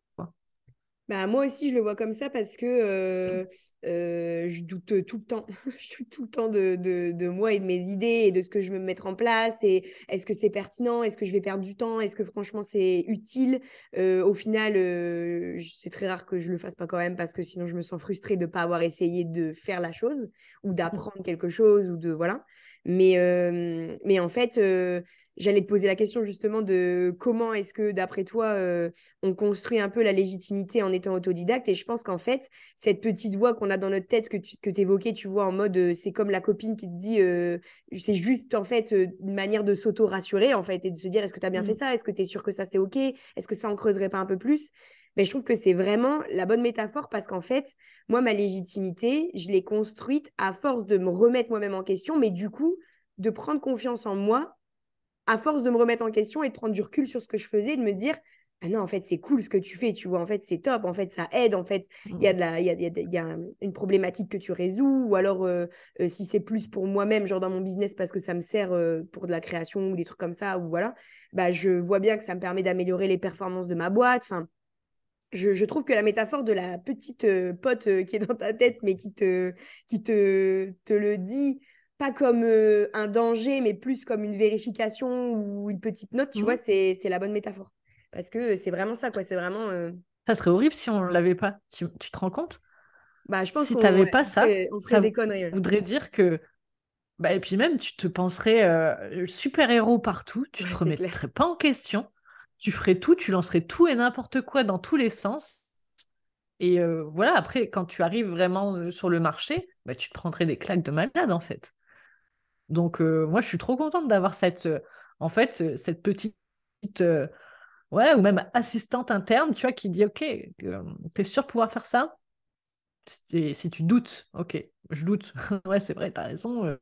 Bah, moi aussi, je le vois comme ça parce que euh, euh, je doute tout le temps. je doute tout le temps de, de, moi et de mes idées et de ce que je veux mettre en place. Et est-ce que c'est pertinent Est-ce que je vais perdre du temps Est-ce que franchement, c'est utile? Euh, Au final, c'est très rare que je le fasse pas quand même parce que sinon, je me sens frustrée de ne pas avoir essayé de faire la chose ou mmh. d'apprendre quelque chose ou de. Voilà. Mais, mais en fait j'allais te poser la question justement de comment est-ce que, d'après toi, euh, on construit un peu la légitimité en étant autodidacte. Et je pense qu'en fait, cette petite voix qu'on a dans notre tête que tu que évoquais, tu vois, en mode euh, c'est comme la copine qui te dit euh, c'est juste en fait une manière de s'auto-rassurer en fait et de se dire est-ce que tu as bien fait mmh. ça? Est-ce que tu es sûr que ça c'est OK? Est-ce que ça en creuserait pas un peu plus? Mais je trouve que c'est vraiment la bonne métaphore parce qu'en fait, moi, ma légitimité, je l'ai construite à force de me remettre moi-même en question, mais du coup, de prendre confiance en moi à force de me remettre en question et de prendre du recul sur ce que je faisais, de me dire ah non, en fait, c'est cool ce que tu fais, tu vois, en fait, c'est top, en fait, ça aide, en fait, il y a, mmh. de la, y a, y a, une problématique que tu résous, ou alors euh, euh, si c'est plus pour moi-même, genre dans mon business, parce que ça me sert euh, pour de la création ou des trucs comme ça, ou voilà, bah, je vois bien que ça me permet d'améliorer les performances de ma boîte, enfin, je, je, trouve que la métaphore de la petite pote qui est dans ta tête, mais qui te, qui te, te le dit pas comme euh, un danger, mais plus comme une vérification ou une petite note, tu mmh. vois, c'est la bonne métaphore. Parce que c'est vraiment ça, quoi. C'est vraiment. Euh ça serait horrible si on l'avait pas. Tu, tu, te rends compte? Bah, je pense si tu n'avais pas ça, on ferait des conneries. voudrait dire que. Bah, et puis même, tu te penserais euh, super-héros partout, tu te remettrais pas en question, tu ferais tout, tu lancerais tout et n'importe quoi dans tous les sens. Et voilà, après, quand tu arrives vraiment sur le marché, bah, tu te prendrais des claques de malade, en fait. Donc, euh, moi, je suis trop contente d'avoir cette, euh, en fait, cette petite, euh, ou même assistante interne, tu vois, qui dit, OK, t'es sûr de pouvoir faire ça? Et si tu doutes, OK, je doute. ouais, c'est vrai, t'as raison.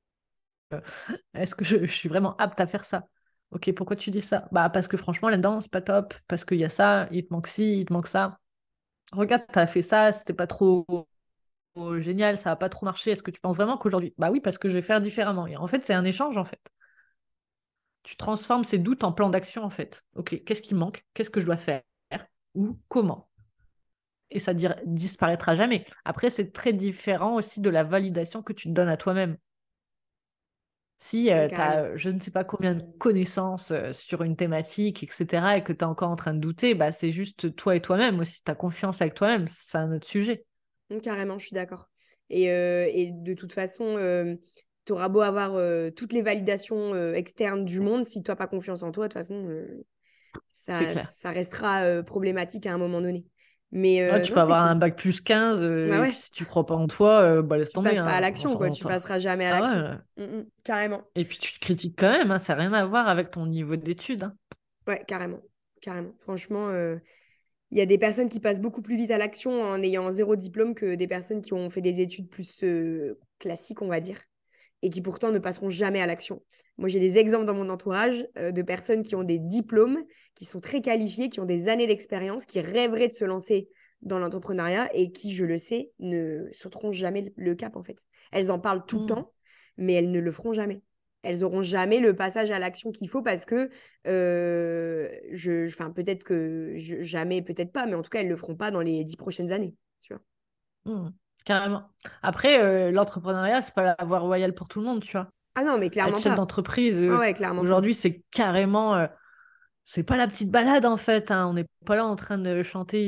Est-ce que je, suis vraiment apte à faire ça? Ok, pourquoi tu dis ça? Bah parce que franchement là-dedans c'est pas top, parce qu'il y a ça, il te manque ci, il te manque ça. Regarde, t'as fait ça, c'était pas trop génial, ça n'a pas trop marché. Est-ce que tu penses vraiment qu'aujourd'hui Bah oui, parce que je vais faire différemment. Et en fait, c'est un échange, en fait. Tu transformes ces doutes en plan d'action, en fait. Ok, qu'est-ce qui manque? Qu'est-ce que je dois faire? Ou comment? Et ça disparaîtra jamais. Après, c'est très différent aussi de la validation que tu te donnes à toi-même. Si euh, tu as je ne sais pas combien de connaissances euh, sur une thématique, etc., et que tu es encore en train de douter, bah, c'est juste toi et toi-même aussi. Tu as confiance avec toi-même, c'est un autre sujet. Mmh, carrément, je suis d'accord. Et, euh, et, de toute façon, euh, tu auras beau avoir euh, toutes les validations externes du monde, si tu n'as pas confiance en toi, de toute façon, ça, ça, restera problématique à un moment donné. Mais, tu peux avoir un bac plus 15, bah si tu crois pas en toi, bah laisse tomber. Tu passes pas à hein, l'action, quoi. Tu passeras jamais à ah l'action. Mmh, mmh, carrément. Et puis tu te critiques quand même, hein, ça n'a rien à voir avec ton niveau d'études. Hein. Ouais, carrément. Carrément. Franchement, il y a des personnes qui passent beaucoup plus vite à l'action en ayant zéro diplôme que des personnes qui ont fait des études plus euh, classiques, on va dire, et qui pourtant ne passeront jamais à l'action. Moi, j'ai des exemples dans mon entourage euh, de personnes qui ont des diplômes, qui sont très qualifiées, qui ont des années d'expérience, qui rêveraient de se lancer dans l'entrepreneuriat et qui, je le sais, ne sauteront jamais le cap, en fait. Elles en parlent tout le mmh. temps, mais elles ne le feront jamais elles auront jamais le passage à l'action qu'il faut parce que euh, je enfin peut-être que jamais peut-être pas mais en tout cas elles le feront pas dans les dix prochaines années tu vois. Mmh, carrément. Après euh, l'entrepreneuriat c'est pas la voie royale pour tout le monde tu vois. Ah non mais clairement Être chef d'entreprise euh, ah aujourd'hui c'est carrément c'est pas la petite balade en fait hein. on n'est pas là en train de chanter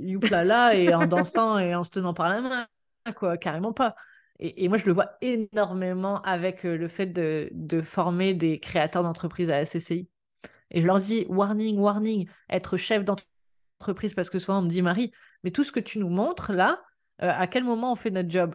youplala et en dansant et en se tenant par la main quoi carrément pas et, moi, je le vois énormément avec euh, le fait de, former des créateurs d'entreprises à SCCI. Et je leur dis, warning, warning, être chef d'entreprise, parce que souvent on me dit, Marie, mais tout ce que tu nous montres là, euh, à quel moment on fait notre job?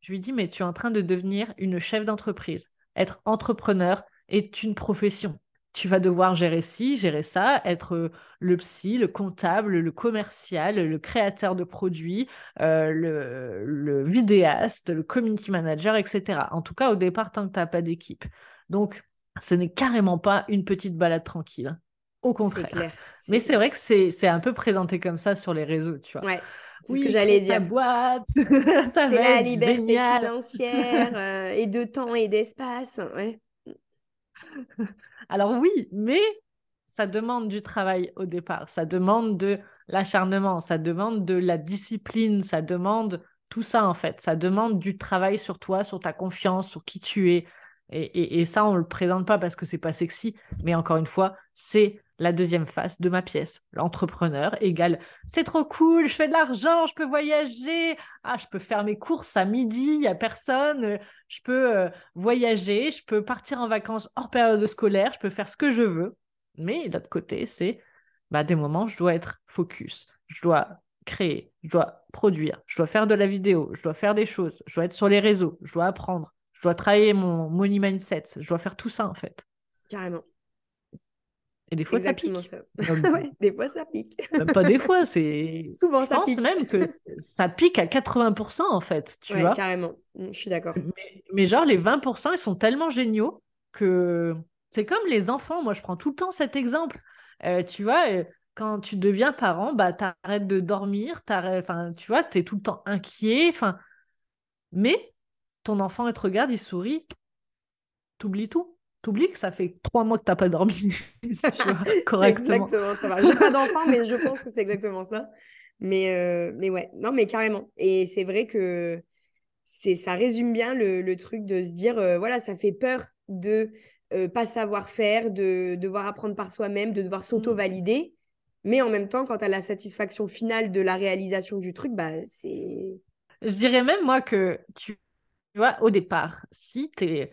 Je lui dis, mais tu es en train de devenir une chef d'entreprise. Être entrepreneur est une profession tu vas devoir gérer ci, gérer ça, être euh, le psy, le comptable, le commercial, le créateur de produits, euh, le, vidéaste, le community manager, etc. En tout cas, au départ, tant que tu n'as pas d'équipe. Donc, ce n'est carrément pas une petite balade tranquille. Au contraire. Mais c'est vrai que c'est un peu présenté comme ça sur les réseaux, tu vois. Ouais. C'est ce que j'allais dire. boîte, ça va la liberté financière euh, et de temps et d'espace. Ouais. Alors oui, mais ça demande du travail au départ, ça demande de l'acharnement, ça demande de la discipline, ça demande tout ça en fait, ça demande du travail sur toi, sur ta confiance, sur qui tu es. Et, ça, on ne le présente pas parce que c'est pas sexy, mais encore une fois, c'est la deuxième face de ma pièce. L'entrepreneur égale c'est trop cool, je fais de l'argent, je peux voyager, ah, je peux faire mes courses à midi, il n'y a personne, je peux euh, voyager, je peux partir en vacances hors période scolaire, je peux faire ce que je veux. Mais l'autre côté, c'est bah, des moments, je dois être focus, je dois créer, je dois produire, je dois faire de la vidéo, je dois faire des choses, je dois être sur les réseaux, je dois apprendre, je dois travailler mon money mindset, je dois faire tout ça en fait. Carrément. Et des fois, ça pique. des fois, ça pique. pas des fois, c'est. Souvent, ça pique. Je pense même que ça pique à 80%, en fait. Tu vois? carrément. Mm, je suis d'accord. Mais, mais, genre, les 20%, ils sont tellement géniaux que c'est comme les enfants. Moi, je prends tout le temps cet exemple. Euh, tu vois, euh, quand tu deviens parent, bah, tu arrêtes de dormir, enfin, tu vois, tu es tout le temps inquiet. Enfin, mais ton enfant, il te regarde, il sourit, t'oublies tout. T'oublies que ça fait trois mois que t'as pas dormi. correctement. exactement ça va. J'ai pas d'enfant, mais je pense que c'est exactement ça. Mais, euh, mais ouais, non, mais carrément. Et c'est vrai que c'est ça résume bien le, le truc de se dire, voilà, ça fait peur de euh, pas savoir faire, de devoir apprendre par soi-même, de devoir mmh. s'auto-valider. Mais en même temps, quand tu as la satisfaction finale de la réalisation du truc, bah, c'est. Je dirais même, moi, que tu vois, au départ, si tu es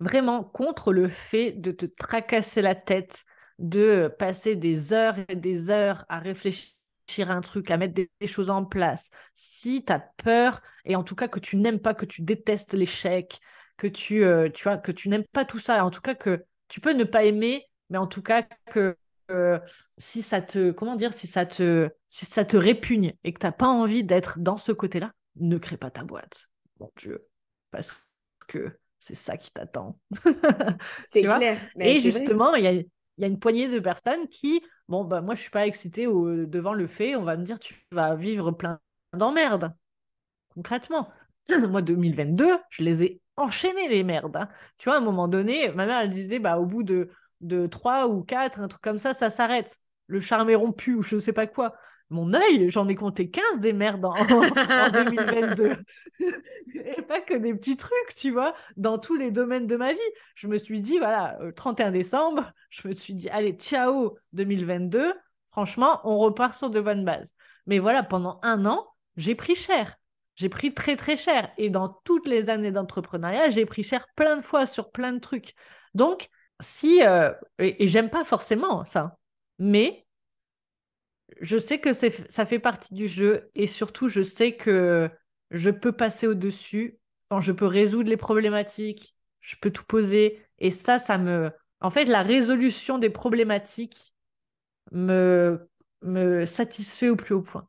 vraiment contre le fait de te tracasser la tête, de passer des heures et des heures à réfléchir à un truc, à mettre des, choses en place, si tu as peur, et en tout cas que tu n'aimes pas, que tu détestes l'échec, que tu, euh, tu que tu n'aimes pas tout ça. En tout cas, que tu peux ne pas aimer, mais en tout cas que euh, si ça te, comment dire, si ça te, si ça te répugne et que tu n'as pas envie d'être dans ce côté-là, ne crée pas ta boîte. Mon Dieu, parce que c'est ça qui t'attend. c'est clair. et justement, il y a, y a, une poignée de personnes qui, bon, bah, moi, je suis pas excitée au, devant le fait, on va me dire, tu vas vivre plein d'emmerdes. Concrètement, moi, 2022, je les ai enchaîner les merdes. Hein. Tu vois, à un moment donné, ma mère, elle disait, bah, au bout de, de 3 ou 4, un truc comme ça, ça s'arrête. Le charme est rompu ou je ne sais pas quoi. Mon œil, j'en ai compté 15 des merdes en, 2022. Et pas que des petits trucs, tu vois, dans tous les domaines de ma vie. Je me suis dit, voilà, 31 euh, décembre, je me suis dit, allez, ciao 2022. Franchement, on repart sur de bonnes bases. Mais voilà, pendant un an, j'ai pris cher. J'ai pris très très cher. Et dans toutes les années d'entrepreneuriat, j'ai pris cher plein de fois sur plein de trucs. Donc, si... Euh, et, j'aime pas forcément ça. Mais je sais que ça fait partie du jeu. Et surtout, je sais que je peux passer au-dessus. Je peux résoudre les problématiques, je peux tout poser. Et ça, ça me... En fait, la résolution des problématiques me, me satisfait au plus haut point.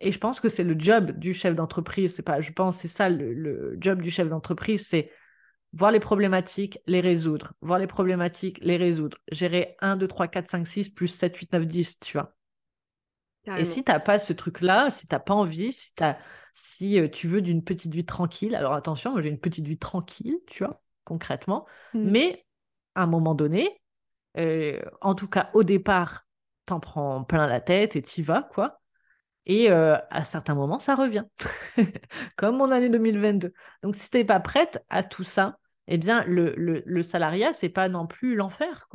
Et je pense que c'est le job du chef d'entreprise. C'est pas, je pense, c'est ça le, job du chef d'entreprise, c'est voir les problématiques, les résoudre. Voir les problématiques, les résoudre. Gérer 1, 2, 3, 4, 5, 6 plus 7, 8, 9, 10, tu vois. Et si tu n'as pas ce truc-là, si tu n'as pas envie, si, as, si euh, tu veux d'une petite vie tranquille, alors attention, moi j'ai une petite vie tranquille, tu vois, concrètement, mmh. mais à un moment donné, euh, en tout cas au départ, t'en prends plein la tête et t'y vas, quoi. Et euh, à certains moments, ça revient, comme mon année 2022. Donc, si tu n'es pas prête à tout ça, eh bien, le, le, le salariat, c'est pas non plus l'enfer.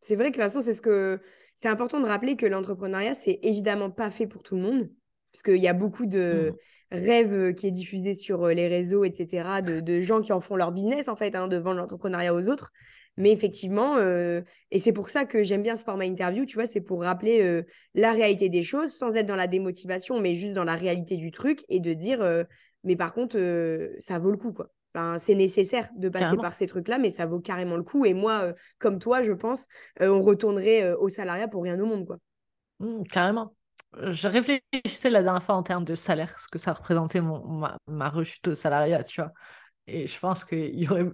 C'est vrai que de toute façon, c'est ce que c'est important de rappeler que l'entrepreneuriat, c'est évidemment pas fait pour tout le monde, parce qu'il y a beaucoup de mmh. rêves euh, qui est diffusé sur euh, les réseaux, etc., de, de, gens qui en font leur business, en fait, hein, de vendre l'entrepreneuriat aux autres. Mais effectivement, euh, et c'est pour ça que j'aime bien ce format interview, tu vois, c'est pour rappeler euh, la réalité des choses sans être dans la démotivation, mais juste dans la réalité du truc et de dire, euh, mais par contre, ça vaut le coup, quoi. Enfin, c'est nécessaire de passer par ces trucs-là, mais ça vaut carrément le coup. Et moi, comme toi, je pense, on retournerait au salariat pour rien au monde, quoi. Mmh, carrément. Je réfléchissais la dernière fois en termes de salaire, ce que ça représentait mon, ma, ma rechute au salariat, tu vois. Et je pense qu'il y aurait,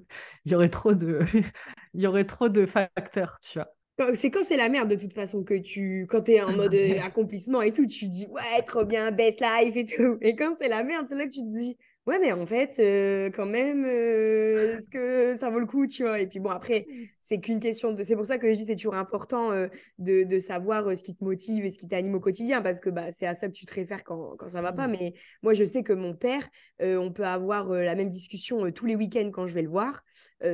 y aurait trop de, il y aurait trop de facteurs, tu vois. C'est quand c'est la merde de toute façon que tu, quand t'es en mode euh, accomplissement et tout, tu dis ouais trop bien, best life et tout. Et quand c'est la merde, c'est là que tu te dis ouais, mais en fait, euh, quand même, euh, est-ce que ça vaut le coup, tu vois? Et puis bon, après, Mmh. c'est qu'une question de. C'est pour ça que je dis c'est toujours important euh, de, de savoir ce qui te motive et ce qui t'anime au quotidien, parce que bah, c'est à ça que tu te réfères quand, quand ça va pas. Mmh. Mais moi, je sais que mon père, on peut avoir la même discussion tous les week-ends quand je vais le voir.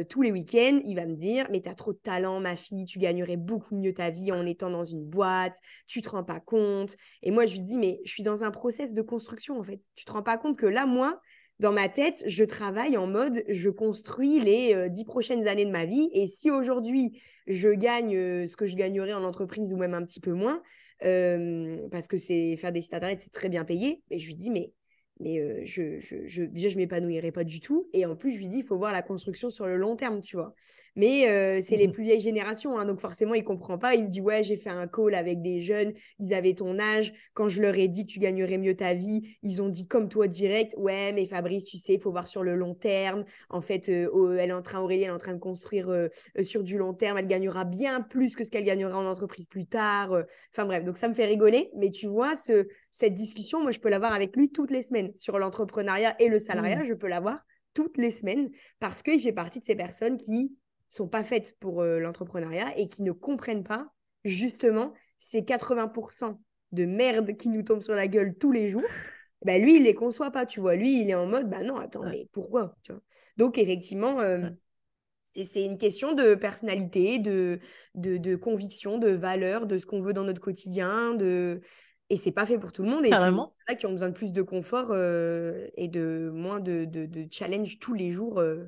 Tous les week-ends, il va me dire Mais t'as trop de talent, ma fille, tu gagnerais beaucoup mieux ta vie en étant dans une boîte, tu te rends pas compte. Et moi, je lui dis Mais je suis dans un process de construction, en fait. Tu te rends pas compte que là, moi, dans ma tête, je travaille en mode je construis les euh, dix prochaines années de ma vie. Et si aujourd'hui, je gagne euh, ce que je gagnerais en entreprise ou même un petit peu moins, euh, parce que c'est faire des sites internet, c'est très bien payé, et je lui dis, mais, mais je, je, je- déjà, je pas du tout. Et en plus, je lui dis, il faut voir la construction sur le long terme, tu vois. Mais euh, c'est les Mhm. plus vieilles générations, hein, donc forcément, il comprend pas. Il me dit, ouais, j'ai fait un call avec des jeunes, ils avaient ton âge. Quand je leur ai dit que tu gagnerais mieux ta vie, ils ont dit comme toi direct, ouais, mais Fabrice, tu sais, il faut voir sur le long terme. En fait, euh, elle est en train, Aurélie, elle est en train de construire euh, euh, sur du long terme. Elle gagnera bien plus que ce qu'elle gagnera en entreprise plus tard. Enfin bref, donc ça me fait rigoler. Mais tu vois, ce, cette discussion, moi, je peux l'avoir avec lui toutes les semaines sur l'entrepreneuriat et le salariat. Je peux l'avoir toutes les semaines parce qu'il fait partie de ces personnes qui sont pas faites pour euh, l'entrepreneuriat et qui ne comprennent pas justement ces 80% de merde qui nous tombent sur la gueule tous les jours. Bah, lui, il les conçoit pas, tu vois. Lui, il est en mode, bah non, attends, mais pourquoi tu vois? Donc, effectivement, euh, c'est une question de personnalité, de, de, de conviction, de valeur, de ce qu'on veut dans notre quotidien. De... Et c'est pas fait pour tout le monde. Et tout qui ont besoin de plus de confort euh, et de moins de, de, de challenge tous les jours euh,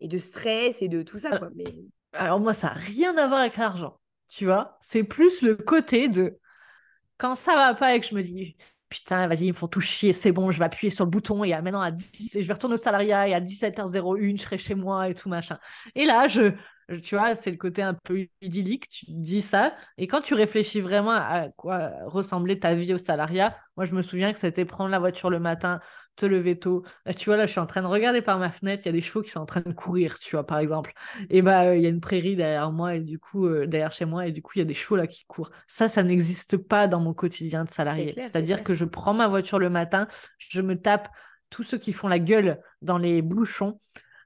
et de stress et de tout ça, Alors, quoi. Mais alors moi, ça n'a rien à voir avec l'argent, tu vois. C'est plus le côté de quand ça va pas et que je me dis putain, vas-y, ils me font tout chier, c'est bon, je vais appuyer sur le bouton et à- maintenant à 10, et je vais retourner au salariat et à 17h01, je serai chez moi et tout machin. Et là, je- tu vois, c'est le côté un peu idyllique, tu dis ça. Et quand tu réfléchis vraiment à quoi ressemblait ta vie au salariat, moi, je me souviens que c'était prendre la voiture le matin, te lever tôt. Là, tu vois, là, je suis en train de regarder par ma fenêtre, il y a des chevaux qui sont en train de courir, tu vois, par exemple. Et bah, euh, il y a une prairie derrière moi et du coup, euh, derrière chez moi, et du coup, il y a des chevaux là qui courent. Ça, ça n'existe pas dans mon quotidien de salarié. C'est-à-dire que je prends ma voiture le matin, je me tape tous ceux qui font la gueule dans les bouchons.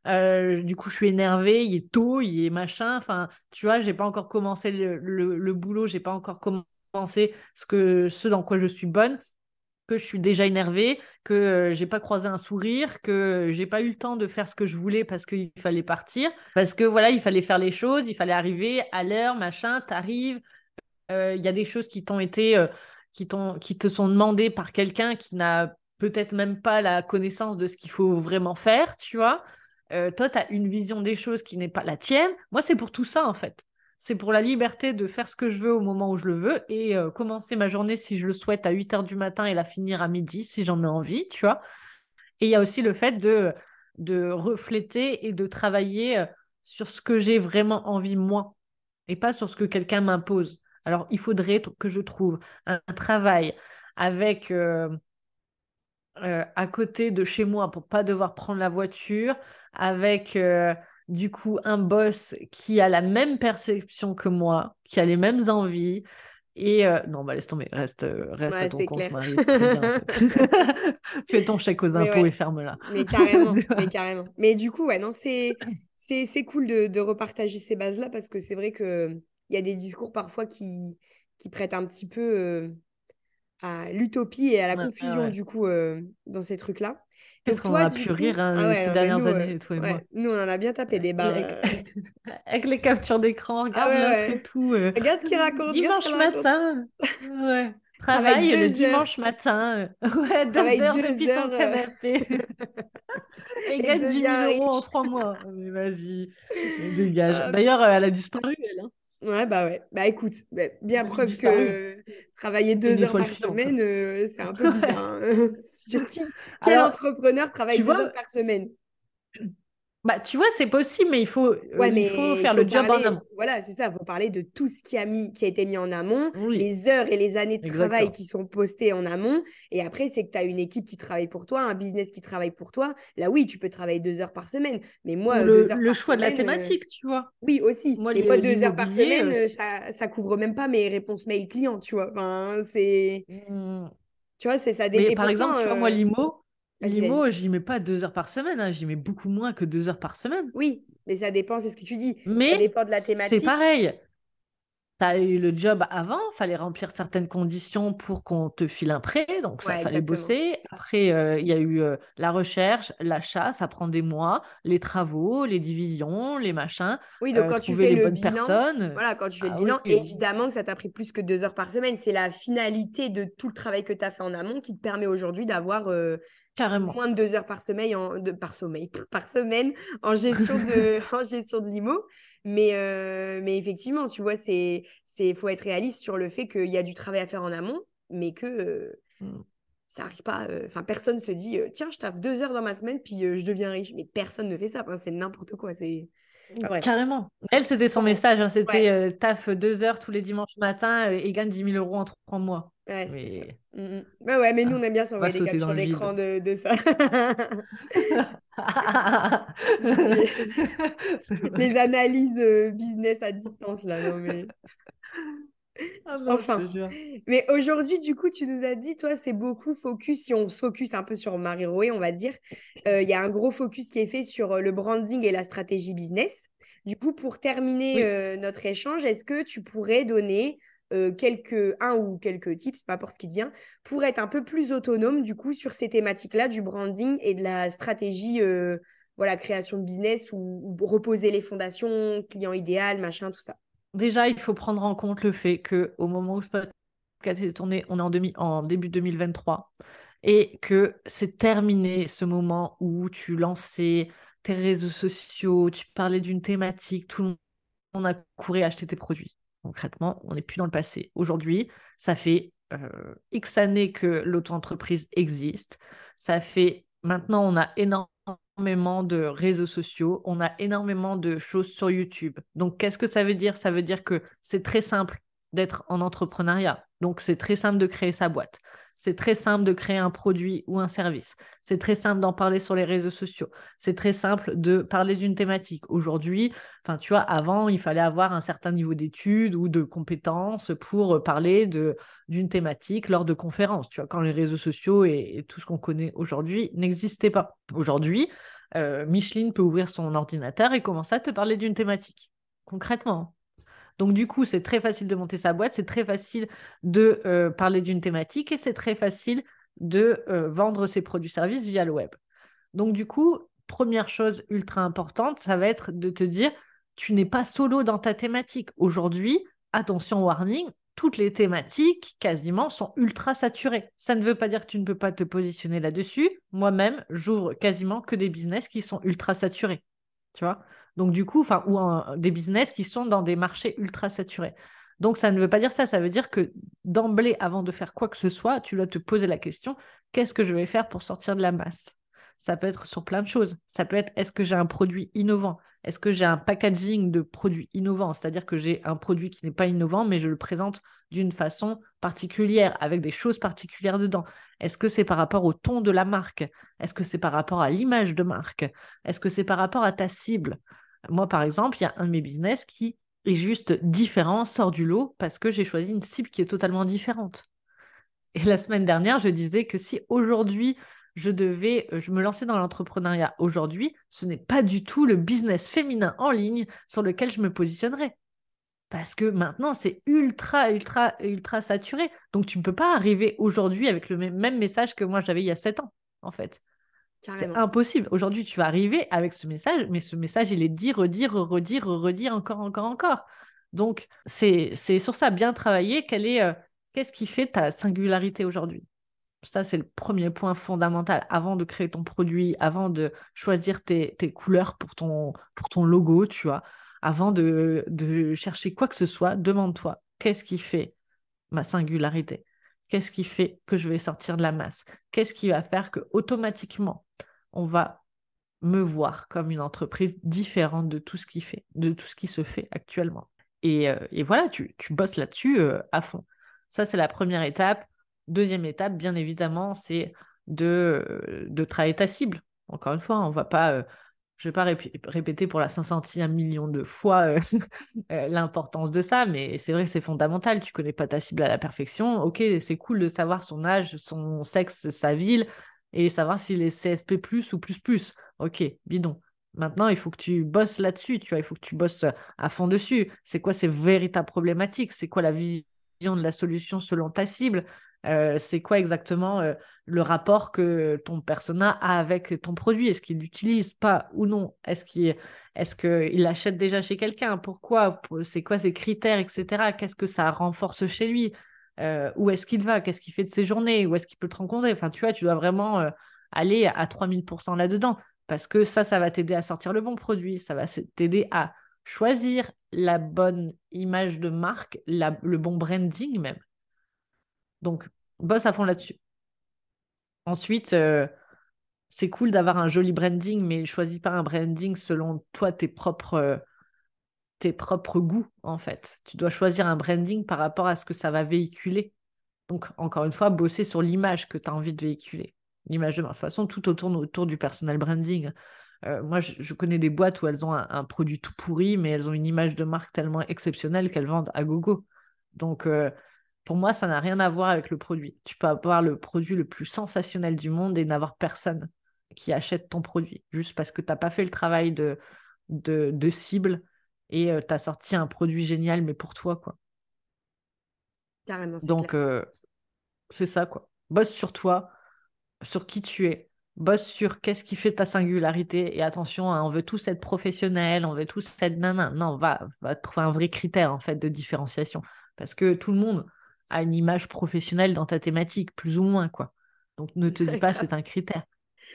Euh, du coup, je suis énervée, il est tôt, il est machin. Enfin, tu vois, j'ai pas encore commencé le, le, le boulot, j'ai pas encore commencé ce, que, ce dans quoi je suis bonne que je suis déjà énervée, que euh, j'ai pas croisé un sourire, que j'ai pas eu le temps de faire ce que je voulais parce qu'il fallait partir, parce que voilà, il fallait faire les choses, il fallait arriver à l'heure, machin, t'arrives, euh, il y a des choses qui t'ont été, euh, qui qui te sont demandées par quelqu'un qui n'a peut-être même pas la connaissance de ce qu'il faut vraiment faire, tu vois. Euh, toi, tu as une vision des choses qui n'est pas la tienne. Moi, c'est pour tout ça, en fait. C'est pour la liberté de faire ce que je veux au moment où je le veux et euh, commencer ma journée si je le souhaite à 8 heures du matin et la finir à midi si j'en ai envie, tu vois. Et il y a aussi le fait de, de refléter et de travailler euh, sur ce que j'ai vraiment envie moi et pas sur ce que quelqu'un m'impose. Alors, il faudrait que je trouve un, travail avec euh, à côté de chez moi pour pas devoir prendre la voiture, avec euh, du coup un boss qui a la même perception que moi, qui a les mêmes envies. Et euh, non, bah laisse tomber, reste, euh, reste Ouais, à ton compte, clair. Marie, bien en fait. Fais ton chèque aux impôts ouais. et ferme-la. Mais carrément, mais carrément. Mais du coup, ouais, non, c'est c'est c'est cool de, de repartager ces bases-là parce que c'est vrai que il y a des discours parfois qui qui prêtent un petit peu euh, à l'utopie et à la confusion ouais. du coup euh, dans ces trucs-là. Donc qu'on a pu coup, rire hein, ah ouais, ces dernières nous, euh, années, toi et moi? ouais, nous on en a bien tapé des barres. Avec, euh. avec les captures d'écran, Ah regarde et tout. euh. Regarde ce qu'il raconte, Dimanche matin. Travail le dimanche matin. Ouais, deux Travaille heures deux depuis ton heures, canapé. Et Et gagne 10 devient 000 euros en trois mois. Mais vas-y, dégage. Ah, D'ailleurs, elle a disparu, elle. hein. Ouais, bah ouais. Bah écoute, bah, bien preuve disparu. que travailler deux heures par semaine, euh, c'est un peu bizarre. hein. Quel Alors, entrepreneur travaille deux vois, heures par semaine? Bah, tu vois, c'est possible, mais il faut, euh, Ouais, il faut faire faut le job en amont. voilà, c'est ça, il faut parler de tout ce qui a, mis, qui a été mis en amont, Oui, les heures et les années de travail qui sont postées en amont. Et après, c'est que tu as une équipe qui travaille pour toi, un business qui travaille pour toi. Là, oui, tu peux travailler deux heures par semaine. Mais moi, euh, le, deux heures le par choix de la euh, thématique, tu vois. oui, aussi. Moi, Mais l'i- moi, deux heures par semaine, euh, ça, ça couvre même pas mes réponses mail clients, tu vois. Enfin, c'est... Hmm. Tu vois, c'est ça. dé- Mais Et par exemple, tu vois, moi, l'IMO, Limo, j'y mets pas deux heures par semaine, hein, j'y mets beaucoup moins que deux heures par semaine. Oui, mais ça dépend, c'est ce que tu dis. Mais ça dépend de la thématique. C'est pareil. Tu as eu le job avant, il fallait remplir certaines conditions pour qu'on te file un prêt, donc ça fallait bosser. Après, euh, il y a eu euh, la recherche, l'achat, ça prend des mois, les travaux, les divisions, les machins. Oui, donc quand tu fais le bilan, voilà, quand tu fais le ah bilan, évidemment que ça t'a pris plus que deux heures par semaine. C'est la finalité de tout le travail que tu as fait en amont qui te permet aujourd'hui d'avoir euh, Carrément. Moins de deux heures par semaine en, de, par sommeil, par semaine en gestion de, en gestion de limo. Mais, euh, mais effectivement, tu vois, c'est, c'est, faut être réaliste sur le fait qu'il y a du travail à faire en amont, mais que euh, mmh. ça arrive pas. Euh, enfin, personne se dit, tiens, je taffe deux heures dans ma semaine, puis je deviens riche. Mais personne ne fait ça. c'est n'importe quoi. C'est Carrément. Elle, c'était son message. Hein, c'était taf deux heures tous les dimanches matin et gagne 10 000 euros en trois mois. Ouais, mais... Ça. Mmh, mmh. Bah ouais, mais nous, on aime bien s'envoyer des captures d'écran de, de, ça. les, analyses euh, business à distance, là, non mais... Ah enfin, mais aujourd'hui, du coup, tu nous as dit, toi, c'est beaucoup focus. Si on se focus un peu sur Marie Roé, on va dire, euh, il y a un gros focus qui est fait sur euh, le branding et la stratégie business. Du coup, pour terminer notre échange, est-ce que tu pourrais donner euh, quelques, un ou quelques tips, peu importe ce qui devient, pour être un peu plus autonome du coup sur ces thématiques-là du branding et de la stratégie, euh, voilà, création de business ou, reposer les fondations, client idéal, machin, tout ça. Déjà, il faut prendre en compte le fait que au moment où ce podcast est tourné, on est demi, en début 2023 et que c'est terminé ce moment où tu lançais tes réseaux sociaux, tu parlais d'une thématique, tout le monde a couru acheter tes produits. Concrètement, on n'est plus dans le passé. Aujourd'hui, ça fait euh, X années que l'auto-entreprise existe. Ça fait maintenant, on a énormément de réseaux sociaux, on a énormément de choses sur YouTube. Donc, qu'est-ce que ça veut dire? Ça veut dire que c'est très simple d'être en entrepreneuriat. Donc, c'est très simple de créer sa boîte. C'est très simple de créer un produit ou un service. C'est très simple d'en parler sur les réseaux sociaux. C'est très simple de parler d'une thématique. Aujourd'hui, enfin, tu vois, avant, il fallait avoir un certain niveau d'études ou de compétences pour parler d'une thématique lors de conférences. Tu vois, quand les réseaux sociaux et, tout ce qu'on connaît aujourd'hui n'existaient pas. Aujourd'hui, euh, Micheline peut ouvrir son ordinateur et commencer à te parler d'une thématique. Concrètement. Donc, du coup, c'est très facile de monter sa boîte, c'est très facile de euh, parler d'une thématique et c'est très facile de euh, vendre ses produits-services via le web. Donc, du coup, première chose ultra importante, ça va être de te dire, tu n'es pas solo dans ta thématique. Aujourd'hui, attention, warning, toutes les thématiques quasiment sont ultra saturées. Ça ne veut pas dire que tu ne peux pas te positionner là-dessus. Moi-même, j'ouvre quasiment que des business qui sont ultra saturés. Tu vois? Donc, du coup, ou des business qui sont dans des marchés ultra saturés. Donc, ça ne veut pas dire ça. Ça veut dire que d'emblée, avant de faire quoi que ce soit, tu dois te poser la question qu'est-ce que je vais faire pour sortir de la masse? Ça peut être sur plein de choses. Ça peut être est-ce que j'ai un produit innovant? Est-ce que j'ai un packaging de produits innovants? C'est-à-dire que j'ai un produit qui n'est pas innovant, mais je le présente d'une façon particulière, avec des choses particulières dedans. Est-ce que c'est par rapport au ton de la marque? Est-ce que c'est par rapport à l'image de marque? Est-ce que c'est par rapport à ta cible? Moi, par exemple, il y a un de mes business qui est juste différent, sort du lot, parce que j'ai choisi une cible qui est totalement différente. Et la semaine dernière, je disais que si aujourd'hui, je devais, euh, je me lancer dans l'entrepreneuriat aujourd'hui, ce n'est pas du tout le business féminin en ligne sur lequel je me positionnerai. Parce que maintenant, c'est ultra, ultra, ultra saturé. Donc, tu ne peux pas arriver aujourd'hui avec le même message que moi j'avais il y a sept ans, en fait. C'est impossible. Aujourd'hui, tu vas arriver avec ce message, mais ce message, il est dit, redire, redire, redire, encore, encore, encore. Donc, c'est sur ça, bien travailler. est, euh, qu'est-ce qui fait ta singularité aujourd'hui? Ça, c'est le premier point fondamental. Avant de créer ton produit, avant de choisir tes, couleurs pour ton, pour ton logo, tu vois, avant de, de chercher quoi que ce soit, demande-toi, qu'est-ce qui fait ma singularité? Qu'est-ce qui fait que je vais sortir de la masse? Qu'est-ce qui va faire que automatiquement, on va me voir comme une entreprise différente de tout ce qui se fait actuellement? Et, euh, voilà, tu, bosses là-dessus euh, à fond. Ça, c'est la première étape. Deuxième étape, bien évidemment, c'est de, euh, de travailler ta cible. Encore une fois, on va pas, je ne vais pas répéter pour la 500e million de fois euh, l'importance de ça, mais c'est vrai que c'est fondamental. Tu connais pas ta cible à la perfection. Ok, c'est cool de savoir son âge, son sexe, sa ville, et savoir s'il est CSP ou plus plus. Ok, bidon. Maintenant, il faut que tu bosses là-dessus, tu vois, il faut que tu bosses à fond dessus. C'est quoi ces véritables problématiques? C'est quoi la vision de la solution selon ta cible? Euh, c'est quoi exactement euh, le rapport que ton persona a avec ton produit? Est-ce qu'il l'utilise pas ou non? Est-ce qu'il est l'achète déjà chez quelqu'un? Pourquoi? C'est quoi ses critères, etc. Qu'est-ce que ça renforce chez lui? Euh, Où est-ce qu'il va? Qu'est-ce qu'il fait de ses journées? Où est-ce qu'il peut te rencontrer? Enfin, tu vois, tu dois vraiment aller à 3000% là-dedans parce que ça, ça va t'aider à sortir le bon produit, ça va t'aider à choisir la bonne image de marque, le bon branding même. Donc, bosse à fond là-dessus. Ensuite, euh, c'est cool d'avoir un joli branding, mais choisis pas un branding selon toi, tes propres, euh, tes propres goûts, en fait. Tu dois choisir un branding par rapport à ce que ça va véhiculer. Donc, encore une fois, bosser sur l'image que tu as envie de véhiculer. L'image de toute façon, tout autour, autour du personal branding. Euh, moi, je, connais des boîtes où elles ont un, produit tout pourri, mais elles ont une image de marque tellement exceptionnelle qu'elles vendent à gogo. Donc, pour moi, ça n'a rien à voir avec le produit. Tu peux avoir le produit le plus sensationnel du monde et n'avoir personne qui achète ton produit, juste parce que tu n'as pas fait le travail de, de, cible et euh, tu as sorti un produit génial, mais pour toi, quoi. Carrément, Donc, euh, c'est ça, quoi. Bosse sur toi, sur qui tu es. Bosse sur qu'est-ce qui fait ta singularité. Et attention, hein, on veut tous être professionnels, on veut tous être nanan. Non, va, va trouver un vrai critère, en fait, de différenciation. Parce que tout le monde, à une image professionnelle dans ta thématique, plus ou moins, quoi. Donc ne te dis pas c'est un critère.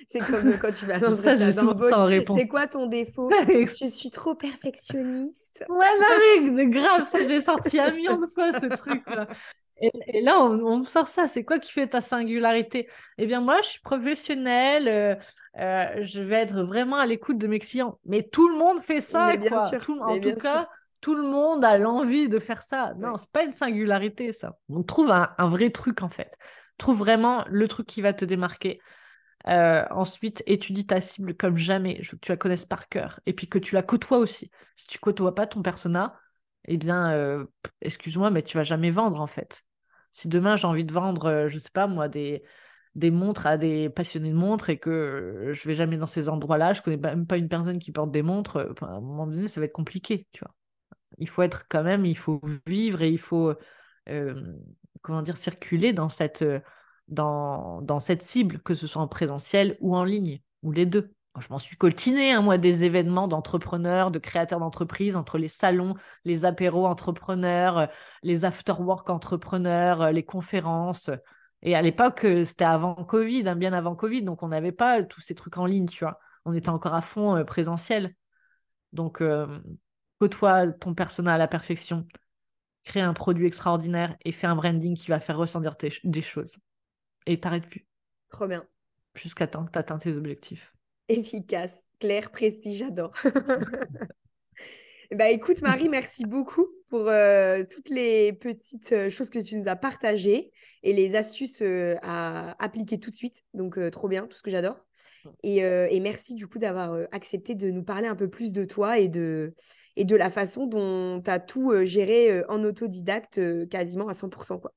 C'est comme quand tu vas dans ça, C'est quoi ton défaut? Je suis trop perfectionniste. Ouais, non, mais grave, ça, j'ai sorti un million de fois ce truc-là. Et, là, on, me sort ça. C'est quoi qui fait ta singularité? Eh bien, moi, je suis professionnelle. Euh, euh, je vais être vraiment à l'écoute de mes clients. Mais tout le monde fait ça. bien Sûr. en tout cas, tout le monde a l'envie de faire ça. Non, c'est pas une singularité, ça. On trouve un, vrai truc, en fait. Trouve vraiment le truc qui va te démarquer. Euh, ensuite, étudie ta cible comme jamais. Je, que tu la connaisses par cœur. Et puis que tu la côtoies aussi. Si tu côtoies pas ton persona, eh bien, euh, excuse-moi, mais tu vas jamais vendre, en fait. Si demain j'ai envie de vendre, euh, je sais pas moi, des, des montres à des passionnés de montres et que je vais jamais dans ces endroits-là, je connais même pas une personne qui porte des montres, à un moment donné, ça va être compliqué, tu vois il faut être quand même, il faut vivre et il faut, euh, comment dire, circuler dans cette, euh, dans, dans cette cible, que ce soit en présentiel ou en ligne, ou les deux. Je m'en suis coltiné, hein, moi, des événements d'entrepreneurs, de créateurs d'entreprises, entre les salons, les apéros entrepreneurs, euh, les after-work entrepreneurs, les conférences. Et à l'époque, c'était avant Covid, hein, bien avant Covid, donc on n'avait pas tous ces trucs en ligne, tu vois. On était encore à fond présentiel. Donc, côtoie ton persona à la perfection, crée un produit extraordinaire et fais un branding qui va faire ressentir des choses. Et t'arrêtes plus. Trop bien. Jusqu'à temps que tu atteins tes objectifs. Efficace, clair, précis, j'adore. bah écoute Marie, merci beaucoup pour euh, toutes les petites euh, choses que tu nous as partagées et les astuces euh, à appliquer tout de suite. Donc trop bien, tout ce que j'adore. Et, et, merci du coup d'avoir accepté de nous parler un peu plus de toi et de, et de la façon dont tu as tout euh, géré euh, en autodidacte euh, quasiment à 100%. Quoi.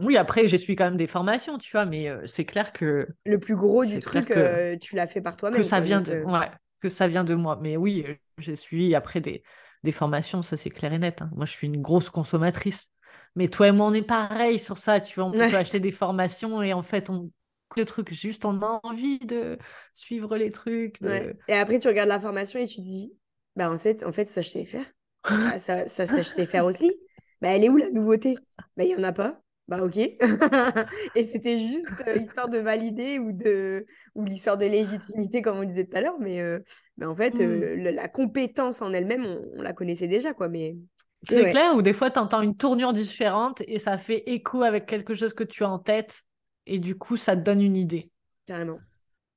Oui, après, j'ai suivi quand même des formations, tu vois, mais c'est clair que. Le plus gros du truc, tu l'as fait par toi-même. Que ça vient de. Ouais, que ça vient de moi. Mais oui, j'ai suivi après des, des formations, ça c'est clair et net. Hein. Moi, je suis une grosse consommatrice. Mais toi et moi, on est pareil sur ça, tu vois. On peut acheter des formations et en fait, on le truc, juste on a envie de suivre les trucs. Et après, tu regardes la formation et tu dis, bah, en fait, en fait ça, je sais faire. Ah, ça, ça, ça, je sais faire aussi. Bah, elle est où la nouveauté? Bah, il n'y en a pas. Bah, ok. et c'était juste euh, histoire de valider ou, de... ou l'histoire de légitimité, comme on disait tout à l'heure. Mais, euh, mais en fait, euh, mmh. la, compétence en elle-même, on, la connaissait déjà. quoi. Mais c'est clair, ou des fois, tu entends une tournure différente et ça fait écho avec quelque chose que tu as en tête. Et du coup, ça te donne une idée. Carrément.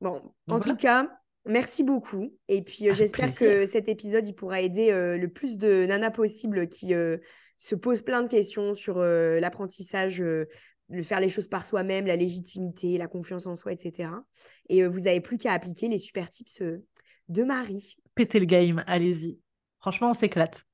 Bon, en tout cas, Merci beaucoup. Et puis, euh, j'espère que cet épisode, il pourra aider euh, le plus de nanas possible qui euh, se posent plein de questions sur l'apprentissage, de faire les choses par soi-même, la légitimité, la confiance en soi, etc. Et vous n'avez plus qu'à appliquer les super tips de Marie. Pétez le game, allez-y. Franchement, on s'éclate.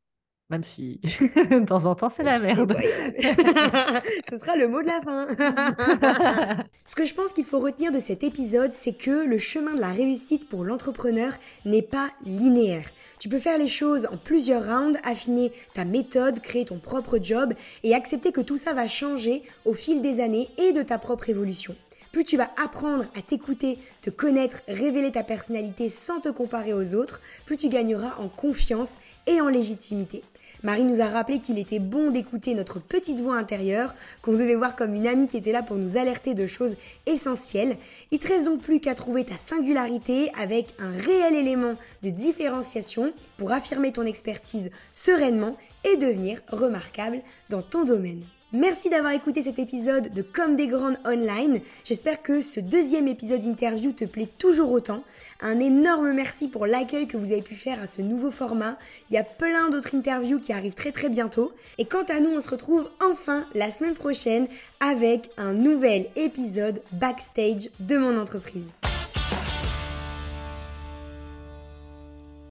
Même si de temps en temps, c'est la merde. Ce sera le mot de la fin. Ce que je pense qu'il faut retenir de cet épisode, c'est que le chemin de la réussite pour l'entrepreneur n'est pas linéaire. Tu peux faire les choses en plusieurs rounds, affiner ta méthode, créer ton propre job et accepter que tout ça va changer au fil des années et de ta propre évolution. Plus tu vas apprendre à t'écouter, te connaître, révéler ta personnalité sans te comparer aux autres, plus tu gagneras en confiance et en légitimité. Marie nous a rappelé qu'il était bon d'écouter notre petite voix intérieure, qu'on devait voir comme une amie qui était là pour nous alerter de choses essentielles. Il te reste donc plus qu'à trouver ta singularité avec un réel élément de différenciation pour affirmer ton expertise sereinement et devenir remarquable dans ton domaine. Merci d'avoir écouté cet épisode de Comme des Grandes Online. J'espère que ce deuxième épisode interview te plaît toujours autant. Un énorme merci pour l'accueil que vous avez pu faire à ce nouveau format. Il y a plein d'autres interviews qui arrivent très très bientôt. Et quant à nous, on se retrouve enfin la semaine prochaine avec un nouvel épisode backstage de mon entreprise.